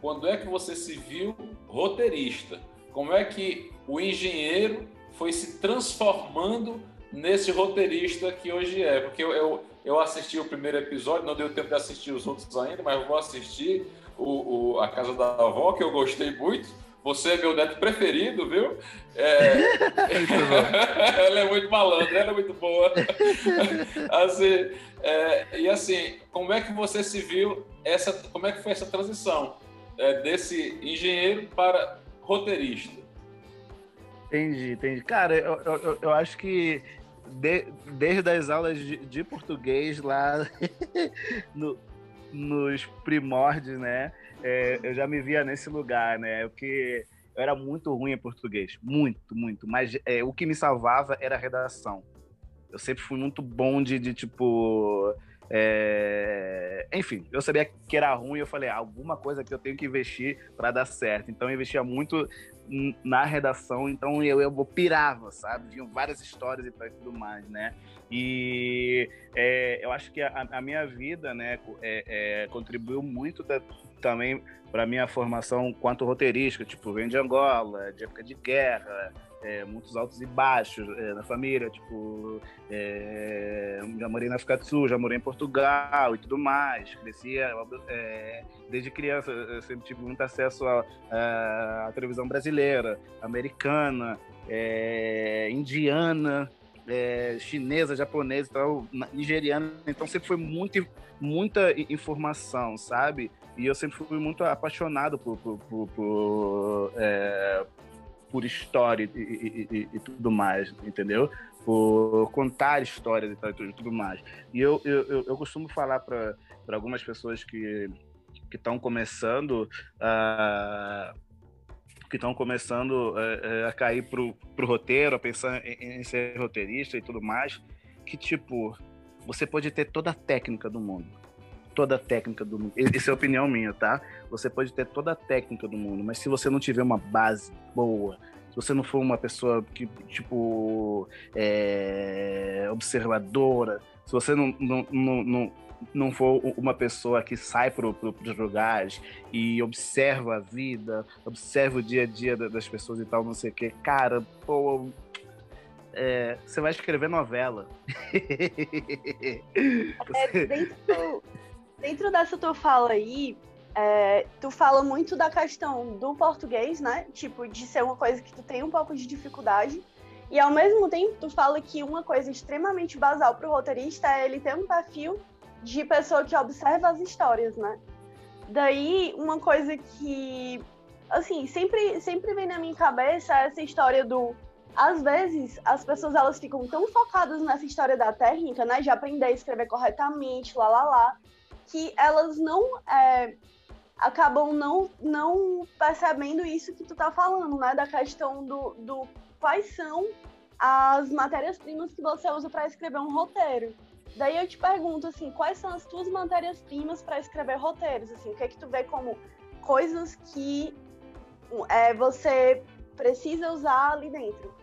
Speaker 5: quando é que você se viu roteirista? Como é que o engenheiro foi se transformando nesse roteirista que hoje é. Porque eu, eu, eu, assisti o primeiro episódio, não deu tempo de assistir os outros ainda, mas eu vou assistir o, o A Casa da Avó, que eu gostei muito. Você é meu neto preferido, viu? É... ela é muito malandra, ela é muito boa. assim, é... e assim, como é que você se viu, essa, como é que foi essa transição é, desse engenheiro para roteirista?
Speaker 10: Entendi, entendi. Cara, eu, eu, eu acho que de, desde as aulas de, de português lá no, nos primórdios, né? É, eu já me via nesse lugar, né? Porque eu era muito ruim em português, muito, muito. Mas é, o que me salvava era a redação. Eu sempre fui muito bom de, de tipo. É... Enfim, eu sabia que era ruim, eu falei, ah, alguma coisa que eu tenho que investir para dar certo. Então eu investia muito na redação, então eu, eu pirava, sabe? Tinham várias histórias e tudo mais, né? E é, eu acho que a, a, minha vida, né, é, é, contribuiu muito da, também para minha formação quanto roteirista, tipo, vem de Angola, de época de guerra, é, muitos altos e baixos é, na família, tipo, é, já morei na África do Sul, já morei em Portugal e tudo mais, crescia é, desde criança, eu sempre tive muito acesso à televisão brasileira, americana, é, indiana, é, chinesa, japonesa, tal, nigeriana, então sempre foi muito, muita informação, sabe? E eu sempre fui muito apaixonado por, por, por, por é, por história e, e, e, e, tudo mais, entendeu? Por contar histórias e, tal, e tudo mais. E eu, eu, eu costumo falar para algumas pessoas que estão começando a que estão começando a, a cair pro, pro roteiro, a pensar em, em ser roteirista e tudo mais, que tipo, você pode ter toda a técnica do mundo, toda a técnica do mundo. Essa é a opinião minha, tá? Você pode ter toda a técnica do mundo, mas se você não tiver uma base boa, se você não for uma pessoa que, tipo, é, observadora, se você não, não, não, não, não for uma pessoa que sai para os lugares e observa a vida, observa o dia a dia das pessoas e tal, não sei o quê. Cara, pô, é, você vai escrever novela.
Speaker 2: É, dentro, dentro dessa tua fala aí, é, tu fala muito da questão do português, né? Tipo, de ser uma coisa que tu tem um pouco de dificuldade. E ao mesmo tempo, tu fala que uma coisa extremamente basal para o roteirista é ele ter um perfil de pessoa que observa as histórias, né? Daí, uma coisa que, assim, sempre, sempre vem na minha cabeça é essa história do. Às vezes, as pessoas elas ficam tão focadas nessa história da técnica, né? De aprender a escrever corretamente, lá, lá, lá, que elas não. É, acabam não, não percebendo isso que tu tá falando, né? Da questão do, do quais são as matérias-primas que você usa para escrever um roteiro. Daí eu te pergunto assim, quais são as tuas matérias-primas para escrever roteiros? Assim, o que é que tu vê como coisas que é, você precisa usar ali dentro?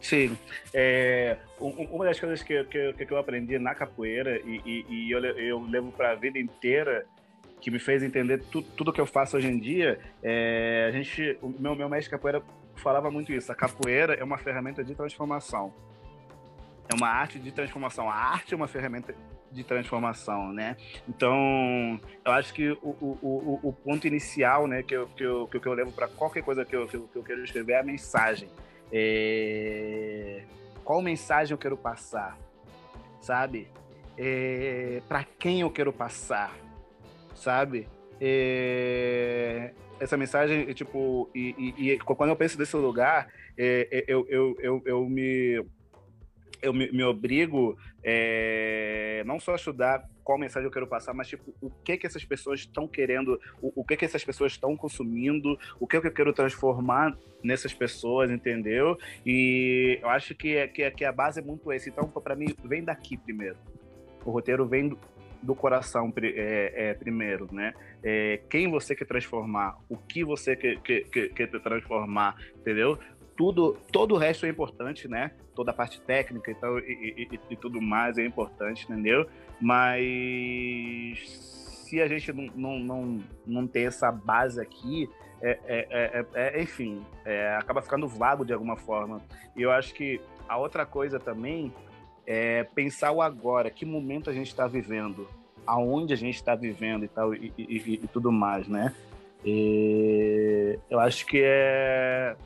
Speaker 10: Sim. É, uma das coisas que, que, que eu aprendi na capoeira e, e, e eu, eu levo para a vida inteira que me fez entender tu, tudo que eu faço hoje em dia, é, a gente, o meu, meu mestre capoeira falava muito isso. A capoeira é uma ferramenta de transformação. É uma arte de transformação. A arte é uma ferramenta de transformação, né? Então, eu acho que o, o, o, o ponto inicial, né, que eu, que eu, que eu levo para qualquer coisa que eu, que eu, que eu quero escrever é a mensagem. É... Qual mensagem eu quero passar, sabe? É... Para quem eu quero passar, sabe? É essa mensagem, tipo, e, e, e, quando eu penso desse lugar, é, é, eu, eu, eu, eu, me eu me, me obrigo é, não só a estudar qual mensagem eu quero passar, mas tipo, o que que essas pessoas estão querendo, o, o, que que essas pessoas estão consumindo, o que, que eu quero transformar nessas pessoas, entendeu? E eu acho que, é, que, é, que a base é muito esse. Então, para mim, vem daqui primeiro. O roteiro vem do coração é, é, primeiro, né? É, quem você quer transformar, o que você quer, quer, quer, quer transformar, entendeu? Tudo, todo o resto é importante, né? Toda a parte técnica e, tal, e, e, e tudo mais é importante, entendeu? Mas se a gente não, não, não, não tem essa base aqui, é, é, é, é enfim, acaba ficando vago de alguma forma. E eu acho que a outra coisa também é pensar o agora, que momento a gente está vivendo, aonde a gente está vivendo e tal, e, e, e, e tudo mais, né? E eu acho que é.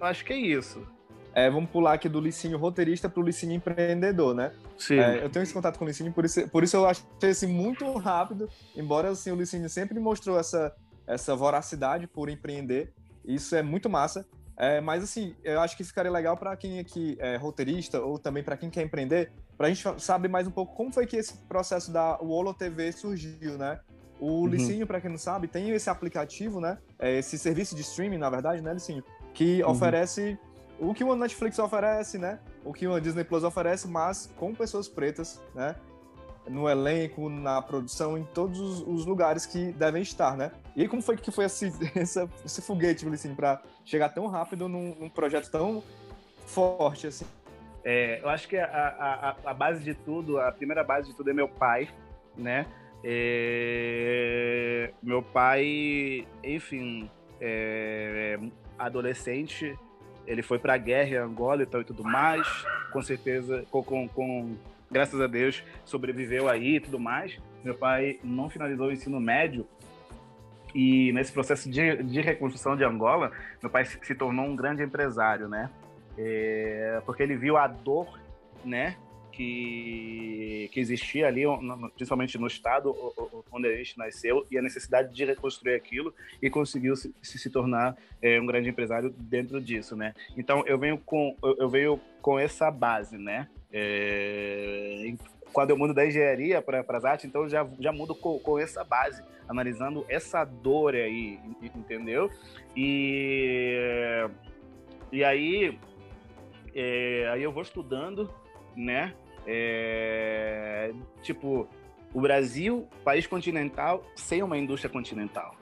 Speaker 10: Acho que é isso.
Speaker 7: É, vamos pular aqui do Licínio roteirista para o Licínio empreendedor, né?
Speaker 10: Sim.
Speaker 7: É, eu tenho esse contato com o Licínio, por isso, por isso eu achei assim, muito rápido, embora assim, o Licínio sempre mostrou essa, essa voracidade por empreender. Isso é muito massa. É, mas assim, eu acho que ficaria legal para quem aqui é roteirista ou também para quem quer empreender, para a gente saber mais um pouco como foi que esse processo da Wolo TV surgiu, né? O uhum. Licinho, para quem não sabe, tem esse aplicativo, né? É esse serviço de streaming, na verdade, né, Licinho? Que uhum. oferece o que uma Netflix oferece, né? O que uma Disney Plus oferece, mas com pessoas pretas, né? no elenco, na produção, em todos os, os, lugares que devem estar, né? E aí, como foi que foi esse, esse, esse foguete, assim, para chegar tão rápido num, num, projeto tão forte assim?
Speaker 10: É, eu acho que a, a, a, base de tudo, a primeira base de tudo é meu pai, né? É, meu pai, enfim, é, adolescente, ele foi para a guerra em Angola e tal e tudo mais, com certeza, com, com, com graças a Deus, sobreviveu aí e tudo mais. Meu pai não finalizou o ensino médio e nesse processo de, de reconstrução de Angola, meu pai se, se tornou um grande empresário, né? É, porque ele viu a dor, né? Que, que existia ali, principalmente no estado onde a gente nasceu, e a necessidade de reconstruir aquilo e conseguiu se, se tornar é, um grande empresário dentro disso, né? Então eu venho com eu venho com essa base, né? É, quando eu mudo da engenharia para as artes, então já, já mudo com, com, essa base, analisando essa dor aí, entendeu? E, e aí, é, aí eu vou estudando, né? É, tipo, o Brasil, país continental, sem uma indústria continental.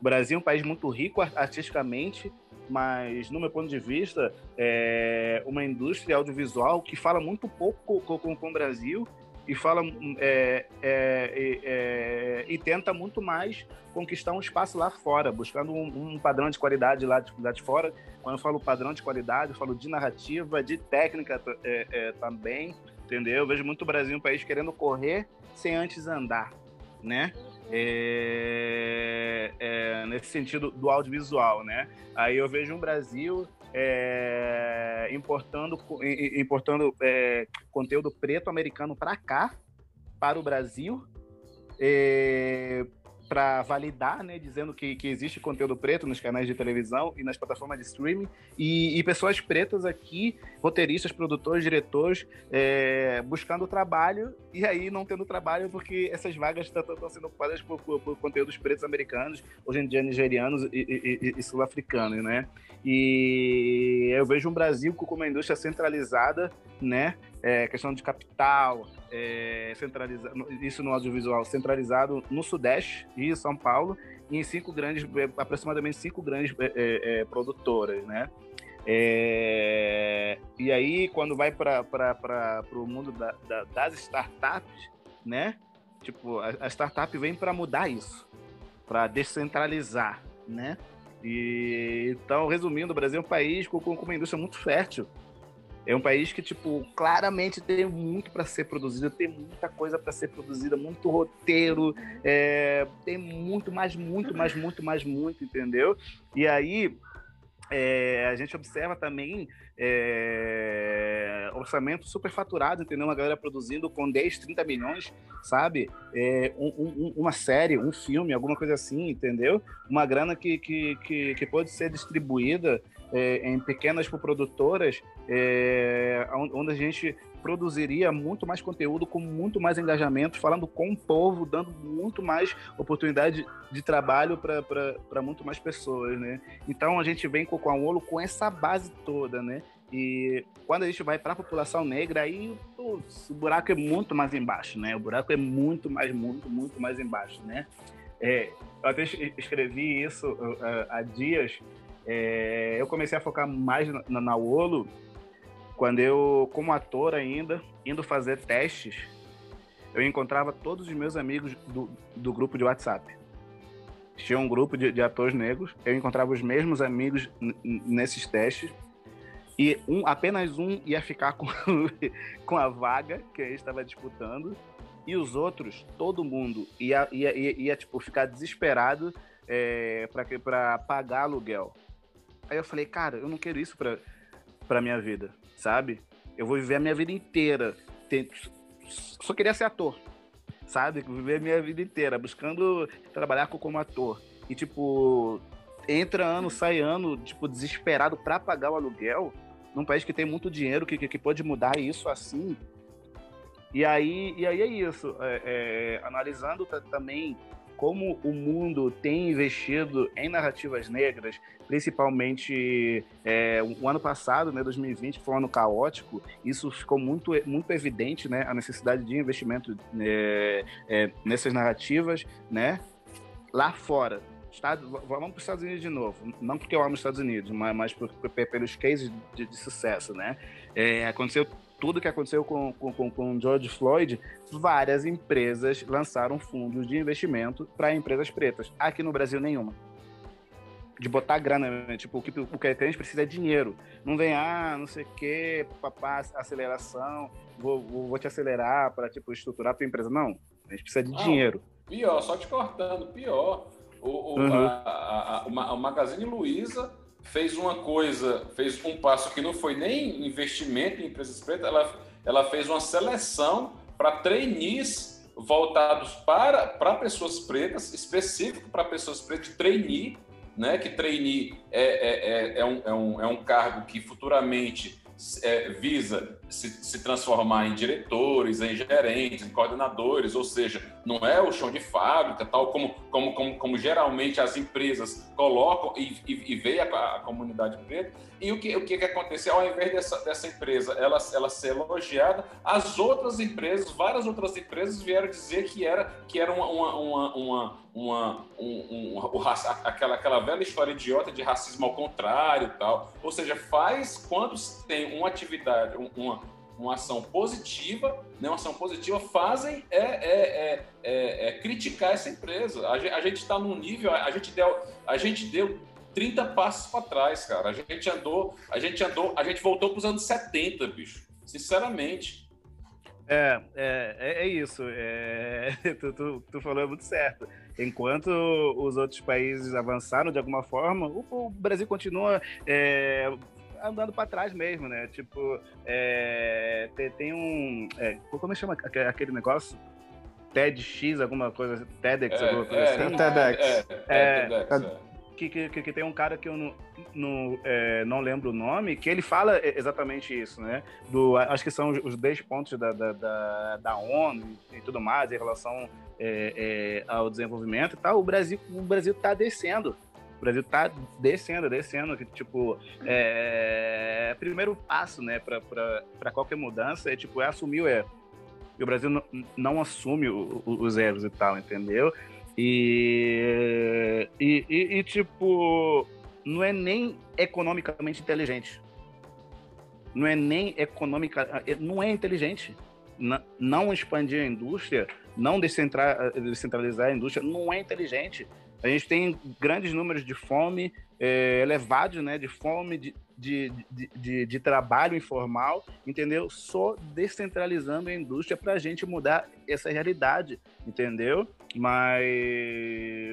Speaker 10: O Brasil é um país muito rico artisticamente, mas, no meu ponto de vista, é uma indústria audiovisual que fala muito pouco com, com, com o Brasil e fala é, é, é, e tenta muito mais conquistar um espaço lá fora, buscando um, um, padrão de qualidade lá de, lá de fora. Quando eu falo padrão de qualidade, eu falo de narrativa, de técnica é, é, também, entendeu? Eu vejo muito o Brasil um país querendo correr sem antes andar, né? É, é, nesse sentido do audiovisual, né? Aí eu vejo um Brasil é, importando, importando é, conteúdo preto americano para cá, para o Brasil, é, para validar, né, dizendo que, que existe conteúdo preto nos canais de televisão e nas plataformas de streaming, e, e pessoas pretas aqui, roteiristas, produtores, diretores, é, buscando trabalho, e aí não tendo trabalho porque essas vagas estão sendo ocupadas por, por, por, conteúdos pretos americanos, hoje em dia nigerianos e, e, e sul-africanos, né? E eu vejo um Brasil com uma indústria centralizada, né? É, questão de capital, é, isso no audiovisual, centralizado no Sudeste, Rio, São Paulo, e em cinco grandes, é, aproximadamente cinco grandes é, é, é produtoras, né? E aí, quando vai para o mundo da, da, das startups, né? Tipo, a, a startup vem para mudar isso, para descentralizar, né? E, então, resumindo, o Brasil é um país com, com uma indústria muito fértil, é um país que, tipo, claramente tem muito para ser produzido, tem muita coisa para ser produzida, muito roteiro, é, tem muito mais, muito mais, muito mais, muito, entendeu? E aí é, a gente observa também é, orçamento superfaturado, entendeu? Uma galera produzindo com 10, 30 milhões, sabe? É, um, um, uma série, um filme, alguma coisa assim, entendeu? Uma grana que, que, que, que pode ser distribuída é, em pequenas produtoras, é, onde a gente produziria muito mais conteúdo, com muito mais engajamento, falando com o povo, dando muito mais oportunidade de trabalho para muito mais pessoas, né? Então a gente vem com o Olo com essa base toda, né? E quando a gente vai para a população negra, aí o buraco é muito mais embaixo, né? O buraco é muito mais, muito, muito mais embaixo, né? É, eu até escrevi isso uh, há dias é, eu comecei a focar mais na, na Olo quando eu, como ator ainda, indo fazer testes, eu encontrava todos os meus amigos do, do grupo de WhatsApp. Tinha um grupo de, de atores negros, eu encontrava os mesmos amigos nesses testes, e um, apenas um ia ficar com, com a vaga que eu estava disputando, e os outros, todo mundo, ia, ia, ia, ia tipo, ficar desesperado é, para pagar aluguel. Aí eu falei, cara, eu não quero isso pra, pra minha vida, sabe? Eu vou viver a minha vida inteira. Tem, só queria ser ator, sabe? Viver a minha vida inteira, buscando trabalhar como ator. E, tipo, entra ano, sai ano, tipo, desesperado pra pagar o aluguel, num país que tem muito dinheiro, que, que, que pode mudar isso assim. E aí, e aí é isso. É, é, analisando também como o mundo tem investido em narrativas negras, principalmente é, o ano passado, né, 2020, foi um ano caótico, isso ficou muito, muito evidente, né, a necessidade de investimento é, é, nessas narrativas, né, lá fora. Estado, vamos para os Estados Unidos de novo, não porque eu amo os Estados Unidos, mas, mas por, por, pelos cases de, de sucesso, né? É, aconteceu tudo que aconteceu com, com, com George Floyd, várias empresas lançaram fundos de investimento para empresas pretas. Aqui no Brasil, nenhuma. De botar grana, né? tipo, o que, o que a gente precisa é dinheiro. Não vem, ah, não sei o quê, papá, aceleração, vou, vou, vou te acelerar para tipo, estruturar a tua empresa. Não, a gente precisa de não, dinheiro.
Speaker 5: Pior, só te cortando, pior. O, o, uhum. a, a, a, a Magazine Luiza fez uma coisa, fez um passo que não foi nem investimento em empresas pretas, ela, ela fez uma seleção para trainees voltados para, para pessoas pretas, específico para pessoas pretas, trainee, né? Que trainee é, é, é, é, um, é, um, é um cargo que futuramente é, visa se, se, transformar em diretores, em gerentes, em coordenadores, ou seja, não é o chão de fábrica, tal como, como, como, como geralmente as empresas colocam e, e, e veio a, a, comunidade preta. E o que, o que, que aconteceu? Ao invés dessa, dessa empresa ela, ela ser elogiada, as outras empresas, várias outras empresas vieram dizer que era, que era uma, uma, uma, uma um, um, um, aquela, aquela velha história idiota de racismo ao contrário tal. Ou seja, faz quando tem uma atividade, uma, uma ação positiva, né, uma ação positiva, fazem é, é, é, é, é criticar essa empresa. A gente, está num nível, a gente deu, a gente deu 30 passos para trás, cara. A gente andou, a gente andou, a gente voltou para os anos 70, bicho. Sinceramente.
Speaker 10: É, é, é, é isso. É, tu, tu, tu falou muito certo. Enquanto os outros países avançaram de alguma forma, o, o Brasil continua é, andando para trás mesmo, né? Tipo, é, tem, tem, um. É, como é chama aquele negócio? TEDx, alguma coisa, TEDx,
Speaker 5: É,
Speaker 10: alguma coisa
Speaker 5: é,
Speaker 10: assim.
Speaker 7: TEDx.
Speaker 5: É, é,
Speaker 10: É,
Speaker 5: TEDx, é.
Speaker 10: que, que, que- que tem um cara que eu não, não, é, não lembro o nome, que ele fala exatamente isso, né? Do, acho que são os- os 10 pontos da, da, da, da ONU e tudo mais em relação é, é, ao desenvolvimento e tal. O Brasil o Brasil está descendo. O Brasil está descendo, descendo. Que, tipo, é, primeiro passo, né, para qualquer mudança é, tipo, é assumir o erro. E o Brasil não, não assume o- o- os erros e tal, entendeu? E, e, e, e, tipo, não é nem economicamente inteligente. Não é nem econômica, não é inteligente. N- Não expandir a indústria, não descentra- descentralizar a indústria, não é inteligente. A gente tem grandes números de fome, eh, elevados, né, de fome, de, de, de, de, trabalho informal, entendeu? Só descentralizando a indústria para a gente mudar essa realidade, entendeu? Mas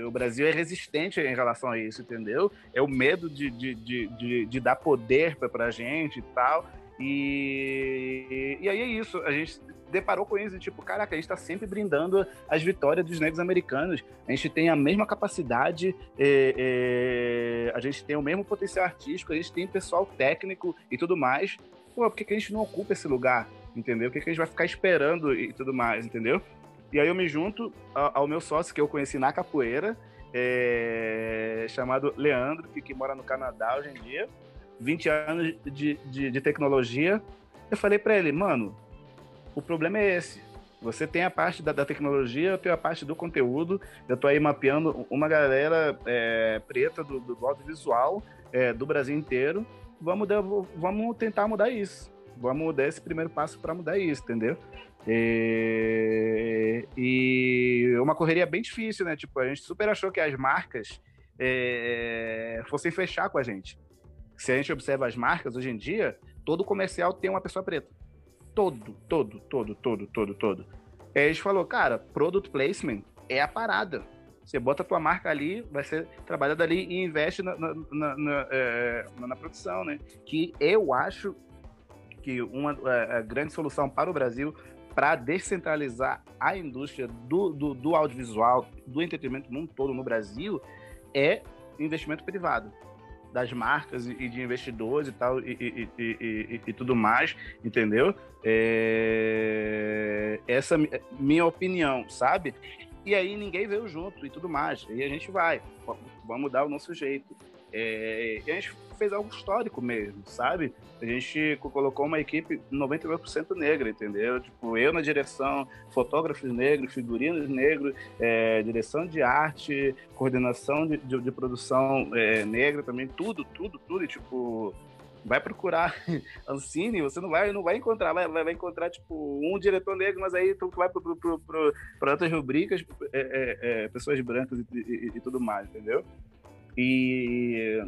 Speaker 10: o Brasil é resistente em relação a isso, entendeu? É o medo de, de, de, de, de dar poder para a gente e tal. E, e aí é isso, a gente deparou com isso, tipo, caraca, a gente está sempre brindando as vitórias dos negros americanos. A gente tem a mesma capacidade, é, é, a gente tem o mesmo potencial artístico, a gente tem pessoal técnico e tudo mais. Pô, por que, que a gente não ocupa esse lugar? Entendeu? Por que, que a gente vai ficar esperando e tudo mais, entendeu? E aí eu me junto ao meu sócio que eu conheci na capoeira, é, chamado Leandro, que, que mora no Canadá hoje em dia, 20 anos de, de, de tecnologia. Eu falei para ele, mano, o problema é esse. Você tem a parte da, da tecnologia, eu tenho a parte do conteúdo. Eu tô aí mapeando uma galera é, preta do, do audiovisual é, do Brasil inteiro. Vamos, vamos tentar mudar isso. Vamos dar esse primeiro passo para mudar isso, entendeu? É, e uma correria bem difícil, né? Tipo, a gente super achou que as marcas é, fossem fechar com a gente. Se a gente observa as marcas hoje em dia, todo comercial tem uma pessoa preta. Todo, todo, todo, todo, todo, todo. Aí a gente falou, cara, product placement é a parada. Você bota a tua marca ali, vai ser trabalhada ali e investe na, na, na, na, é, na- produção, né? Que eu acho que uma é, a grande solução para o Brasil para descentralizar a indústria do, do, do audiovisual, do entretenimento num todo no Brasil, é investimento privado das marcas e de investidores e tal e, e, e, e- tudo mais, entendeu? É... Essa é minha opinião, sabe? E aí ninguém veio junto e tudo mais. E a gente vai, vamos dar o nosso jeito. É, a gente fez algo histórico mesmo, sabe? A gente co- colocou uma equipe 99% negra, entendeu? Tipo, eu na direção, fotógrafos negros, figurinos negros, é, direção de arte, coordenação de, de- de produção é, negra também, tudo, tudo, tudo. E, tipo, vai procurar Ancine, você não vai, não vai encontrar, vai, vai vai encontrar, tipo, um diretor negro, mas aí tu vai para outras rubricas, é, é, é, pessoas brancas e, e- e tudo mais, entendeu? E,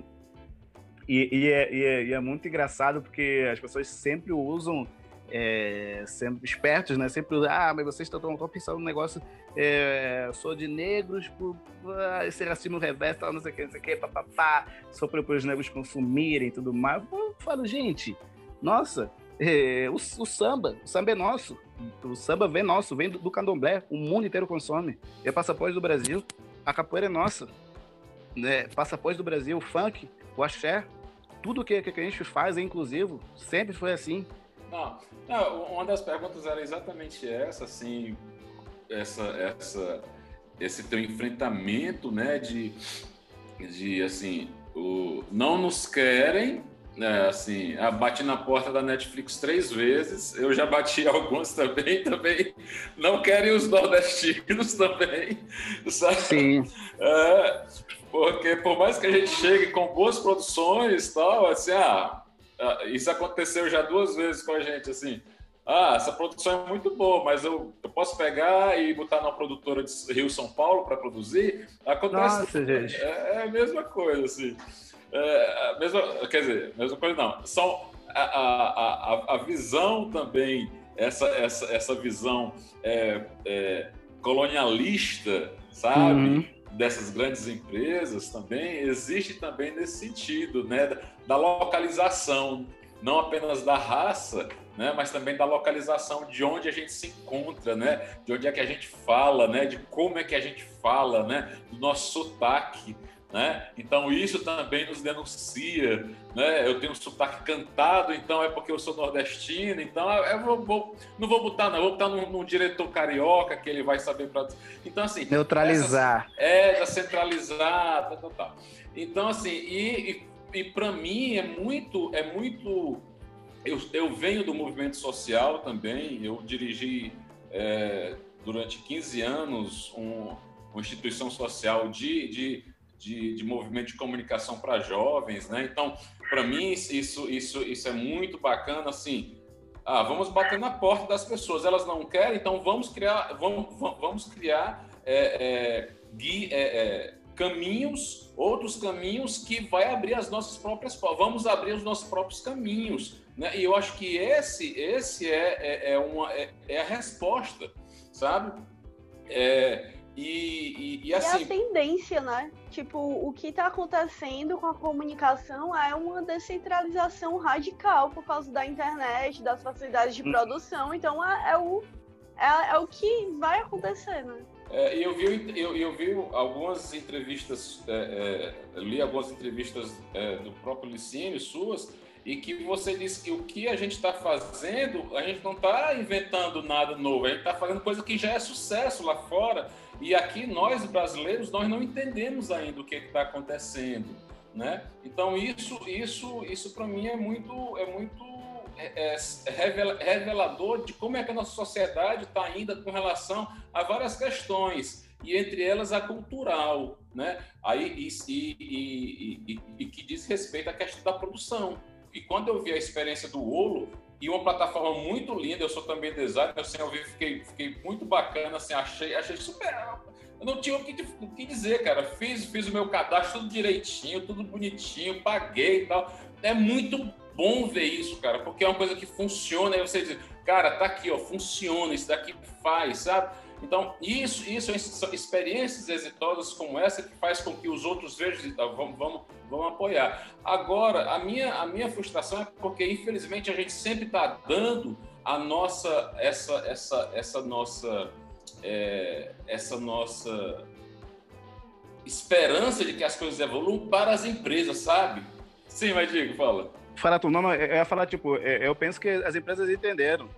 Speaker 10: e, e é, e é- e é muito engraçado porque as pessoas sempre usam, é, sempre espertos, né? Sempre ah, mas vocês estão estão pensando no negócio, é, sou de negros, por, ah, esse racismo reverso, tal, não sei o que, não sei o que, papapá, só para os negros consumirem e tudo mais. Eu falo, gente, nossa, é, o, o samba, o samba é nosso. O samba vem nosso, vem do, do candomblé, o mundo inteiro consome. É passaporte do Brasil, a capoeira é nossa. Né? Passaporte do Brasil, o funk, o axé, tudo que, que a gente faz é inclusivo, sempre foi assim.
Speaker 5: Não, não, uma das perguntas era exatamente essa, assim, essa, essa, esse teu enfrentamento, né, de, de assim, o, não nos querem, né, assim, bati na porta da Netflix três vezes, eu já bati algumas também, também, não querem os nordestinos também, sabe?
Speaker 10: Sim.
Speaker 5: É, porque por mais que a gente chegue com boas produções tal, assim, ah, ah, isso aconteceu já duas vezes com a gente, assim, ah, essa produção é muito boa, mas eu, eu posso pegar e botar na produtora de Rio São Paulo para produzir? Acontece.
Speaker 10: Nossa, gente.
Speaker 5: É, é a mesma coisa, assim. É, mesma, quer dizer, mesma coisa não. São a, a, a, a visão também, essa, essa, essa visão é, é, colonialista, sabe?
Speaker 10: Uhum.
Speaker 5: Dessas grandes empresas também, existe também nesse sentido, né? Da, da localização, não apenas da raça, né, mas também da localização de onde a gente se encontra, né, de onde é que a gente fala, né, de como é que a gente fala, né, do nosso sotaque, né? Então isso também nos denuncia, né? Eu tenho um sotaque cantado, então é porque eu sou nordestino, então eu vou, vou- não vou botar, não, vou botar num, num diretor carioca que ele vai saber para. Então assim,
Speaker 10: Neutralizar.
Speaker 5: é, já centralizar, tal, tal, tal. Então, assim, e, e, e para mim é muito, é muito. Eu, eu venho do movimento social também, eu dirigi é, durante 15 anos um- uma instituição social de, de, de, de movimento de comunicação para jovens, né? Então, para mim, isso, isso, isso é muito bacana, assim. Ah, vamos bater na porta das pessoas. Elas não querem, então vamos criar, vamos, vamos criar é, é, é, é, caminhos, outros caminhos que vai abrir as nossas próprias. Vamos abrir os nossos próprios caminhos, né? E eu acho que esse, esse é, é, é uma, é, é a resposta, sabe? É, e, e, e
Speaker 2: E a
Speaker 5: assim,
Speaker 2: tendência, né? Tipo, o que tá acontecendo com a comunicação é uma descentralização radical por causa da internet, das facilidades de
Speaker 10: Hum.
Speaker 2: produção. Então é, é o, é, é o que vai acontecer, né?
Speaker 5: É, eu, vi, eu, eu vi algumas entrevistas, é, é, li algumas entrevistas é, do próprio Licínio, suas, e que você disse que o que a gente está fazendo, a gente não está inventando nada novo, a gente está fazendo coisa que já é sucesso lá fora, e aqui nós, brasileiros, nós não entendemos ainda o que está acontecendo, né? Então isso, isso, isso para mim é muito, é muito é, é revela- revelador de como é que a nossa sociedade está ainda com relação a várias questões e entre elas a cultural, né? Aí e- e- e- e que diz respeito à questão da produção. E quando eu vi a experiência do Olo e uma plataforma muito linda, eu sou também designer, eu sem ouvir fiquei, fiquei muito bacana, assim, achei, achei super. Eu não tinha o que, o que dizer, cara. Fiz, fiz o meu cadastro tudo direitinho, tudo bonitinho, paguei e tal. É muito bom ver isso, cara, porque é uma coisa que funciona. Aí você diz, cara, tá aqui, ó, funciona, isso daqui faz, sabe? Então, isso, isso são experiências exitosas como essa que faz com que os outros vejam, vamos, vamos, vamos apoiar. Agora, a minha, a minha frustração é porque, infelizmente, a gente sempre está dando a nossa, essa, essa, essa nossa, é, essa nossa esperança de que as coisas evoluam para as empresas, sabe? Sim, mas digo, fala.
Speaker 10: Fala tu, não, não, eu ia falar, tipo, é, eu penso que as empresas entenderam.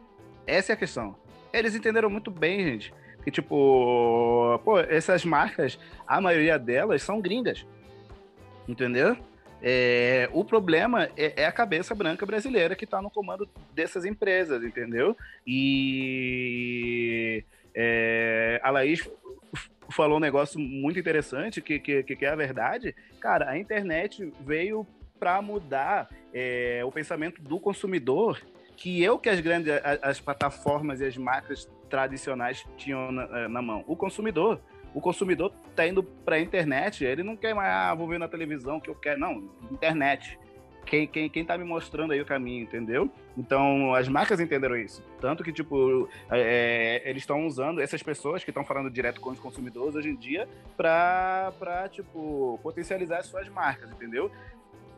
Speaker 10: Essa é a questão. Eles entenderam muito bem, gente. Que, tipo, pô, essas marcas, a maioria delas são gringas. Entendeu? É, o problema é, é a cabeça branca brasileira que está no comando dessas empresas, entendeu? E é, a Laís falou um negócio muito interessante, que, que, que é a verdade. Cara, a internet veio para mudar é, o pensamento do consumidor que eu que as grandes as plataformas e as marcas tradicionais tinham na, na mão. O consumidor. O consumidor tá indo para a internet, ele não quer mais, ah, vou ver na televisão que eu quero. Não, internet. Quem, quem, quem tá me mostrando aí o caminho, entendeu? Então, as marcas entenderam isso. Tanto que, tipo, é, eles estão usando essas pessoas que estão falando direto com os consumidores hoje em dia para, tipo, potencializar as suas marcas, entendeu?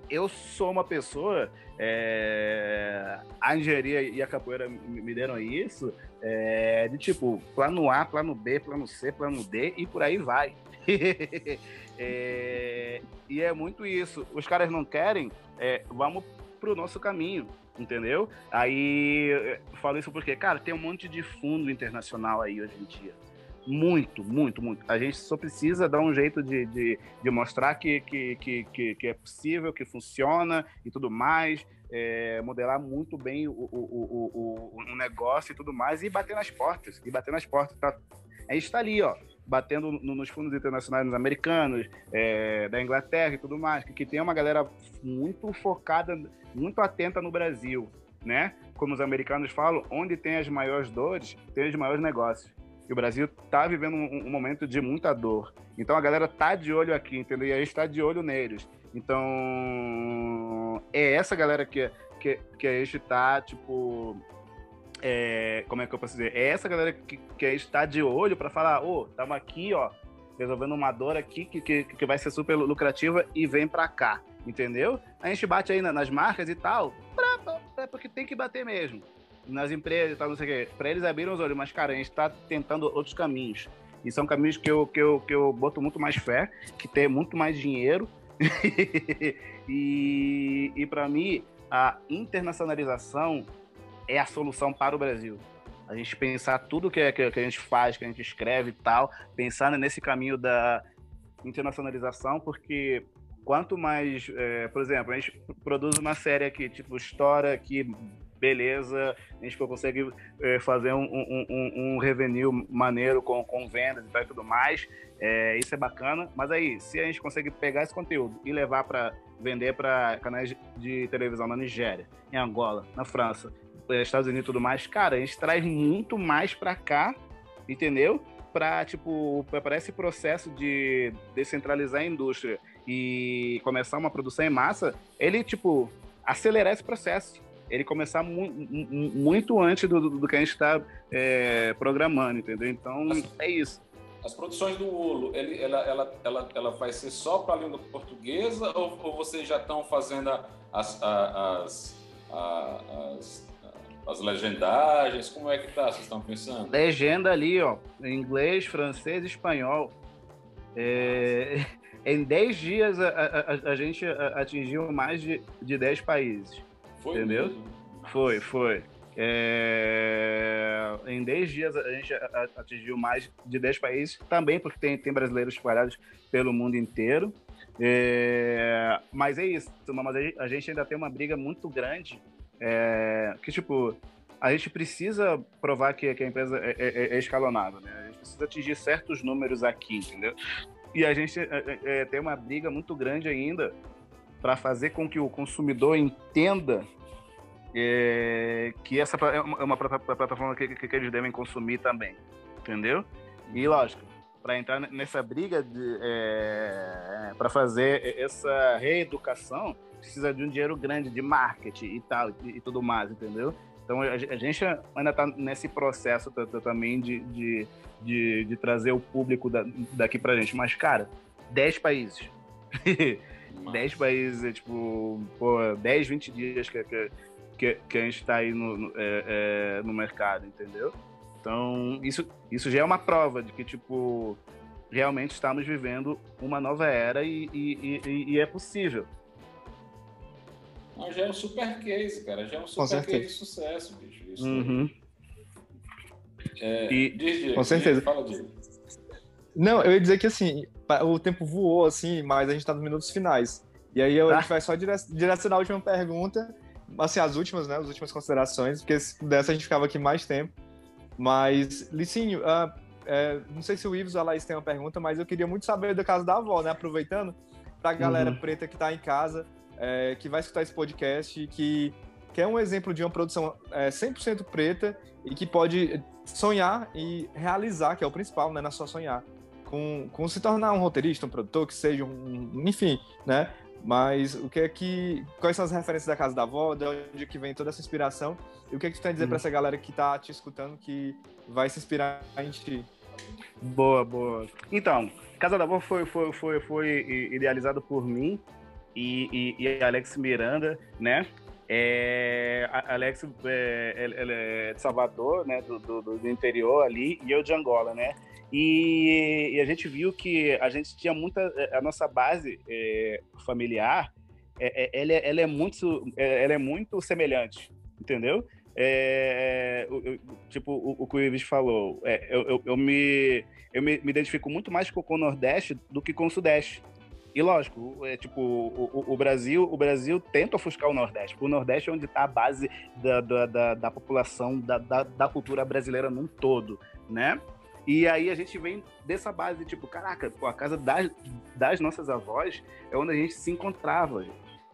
Speaker 10: Eu sou uma pessoa, é, a engenharia e a capoeira me deram isso, é, de tipo, plano A, plano B, plano C, plano D e por aí vai. É, e é muito isso. Os caras não querem, é, vamos pro nosso caminho, entendeu? Aí falo isso porque, cara, tem um monte de fundo internacional aí hoje em dia. Muito, muito, muito. A gente só precisa dar um jeito de, de, de mostrar que, que, que, que, é possível, que funciona e tudo mais. é, modelar muito bem o, o, o, o, negócio e tudo mais, e bater nas portas. E bater nas portas. Tá, a gente está ali, ó, batendo no- nos fundos internacionais nos americanos, é, da Inglaterra e tudo mais, que, que tem uma galera muito focada, muito atenta no Brasil. né? Como os americanos falam, onde tem as maiores dores, tem os maiores negócios. E o Brasil tá vivendo um, um momento de muita dor. Então a galera tá de olho aqui, entendeu? E a gente tá de olho neles. Então é essa galera que, que, que a gente tá, tipo, é, como é que eu posso dizer? É essa galera que, que está de olho para falar, ô, oh, estamos aqui, ó, resolvendo uma dor aqui que, que, que vai ser super lucrativa e vem para cá, entendeu? A gente bate aí nas marcas e tal, pra, pra, porque tem que bater mesmo. Nas empresas e tal, não sei o quê. Pra eles abrirem os olhos, mas, cara, a gente tá tentando outros caminhos. E são caminhos que eu, que eu, que eu boto muito mais fé, que tem muito mais dinheiro. e e para mim, a internacionalização é a solução para o Brasil. A gente pensar tudo que, que, que a gente faz, que a gente escreve e tal, pensar nesse caminho da internacionalização, porque quanto mais, é, por exemplo, a gente produz uma série aqui, tipo, história aqui, beleza, a gente consegue é, fazer um, um, um, um, revenue maneiro com, com vendas e tudo mais, é, isso é bacana, mas aí, se a gente consegue pegar esse conteúdo e levar para vender para canais de televisão na Nigéria, em Angola, na França, eh, Estados Unidos e tudo mais, cara, a gente traz muito mais para cá, entendeu? Para tipo, para esse processo de descentralizar a indústria e começar uma produção em massa, ele tipo acelerar esse processo, ele começar mu muito antes do, do, que a gente está é, programando, entendeu? Então é isso.
Speaker 5: As produções do Olo, ele, ela, ela, ela, ela vai ser só para a língua portuguesa ou, ou vocês já estão fazendo as, as, as as legendagens, como é que tá? Vocês estão pensando?
Speaker 10: Legenda ali, ó, em inglês, francês espanhol. É, em 10 dias a, a, a, gente atingiu mais de, de 10 países. Foi entendeu? Mesmo? Foi, foi. É... Em 10 dias a gente atingiu mais de 10 países, também porque tem, tem brasileiros espalhados pelo mundo inteiro. É... Mas é isso, mas a gente ainda tem uma briga muito grande é, que, tipo, a gente precisa provar que, que a empresa é, é, é, escalonada, né? A gente precisa atingir certos números aqui, entendeu? E a gente é, é, tem uma briga muito grande ainda para fazer com que o consumidor entenda que essa é uma plataforma que, que, eles devem consumir também, entendeu? E lógico, para entrar nessa briga é, para fazer essa reeducação, precisa de um dinheiro grande de marketing e tal, e, e tudo mais, entendeu? Então a, a gente ainda está nesse processo também de, de, de, de, trazer o público da, daqui pra gente. Mas, cara, 10 países. 10 países, é, tipo, pô, 10, 20 dias que, que, que a gente está aí no, no, é, é, no mercado, entendeu? Então, isso, isso já é uma prova de que, tipo, realmente estamos vivendo uma nova era e, e, e, e é possível.
Speaker 5: Mas já é um super case, cara. Já é um super case de sucesso, bicho. Isso
Speaker 10: uhum.
Speaker 5: é, e, diz, diz,
Speaker 7: com certeza.
Speaker 5: Fala, diz.
Speaker 7: Não, eu ia dizer que assim, o tempo voou, assim, mas a gente tá nos minutos finais. E aí a gente vai só direcionar a última pergunta, assim, as últimas, né? As últimas considerações, porque se dessa a gente ficava aqui mais tempo. Mas, Licinho, uh, é, não sei se o Ives ou a Laís tem uma pergunta, mas eu queria muito saber da casa da avó, né? Aproveitando, pra galera uhum. preta que tá em casa, é, que vai escutar esse podcast, que, que é um exemplo de uma produção é, 100% preta e que pode sonhar e realizar, que é o principal, né, na sua sonhar, com, com se tornar um roteirista, um produtor, que seja um, enfim, né, mas o que é que. Quais são as referências da casa da avó? De onde que vem toda essa inspiração? E o que é que tu tem a dizer hum. para essa galera que tá te escutando que vai se inspirar em ti?
Speaker 10: Boa, boa. Então, Casa da Avó foi, foi, foi, foi idealizado por mim e, e, e Alex Miranda, né? É, Alex é, ela é de Salvador, né, do, do, do, interior ali, e eu de Angola, né? E, e, a gente viu que a gente tinha muita a nossa base é, familiar, é, é ela, ela, é muito ela é muito semelhante, entendeu? É, eu, tipo o, o que o Ives falou, é, eu, eu, eu, me eu me, me identifico muito mais com o Nordeste do que com o Sudeste, e lógico, é tipo, o, o, Brasil, o Brasil tenta ofuscar o Nordeste, porque o Nordeste é onde está a base da, da, da, da população, da, da, da, cultura brasileira num todo, né? E aí a gente vem dessa base, tipo, caraca, pô, a casa das, das nossas avós é onde a gente se encontrava,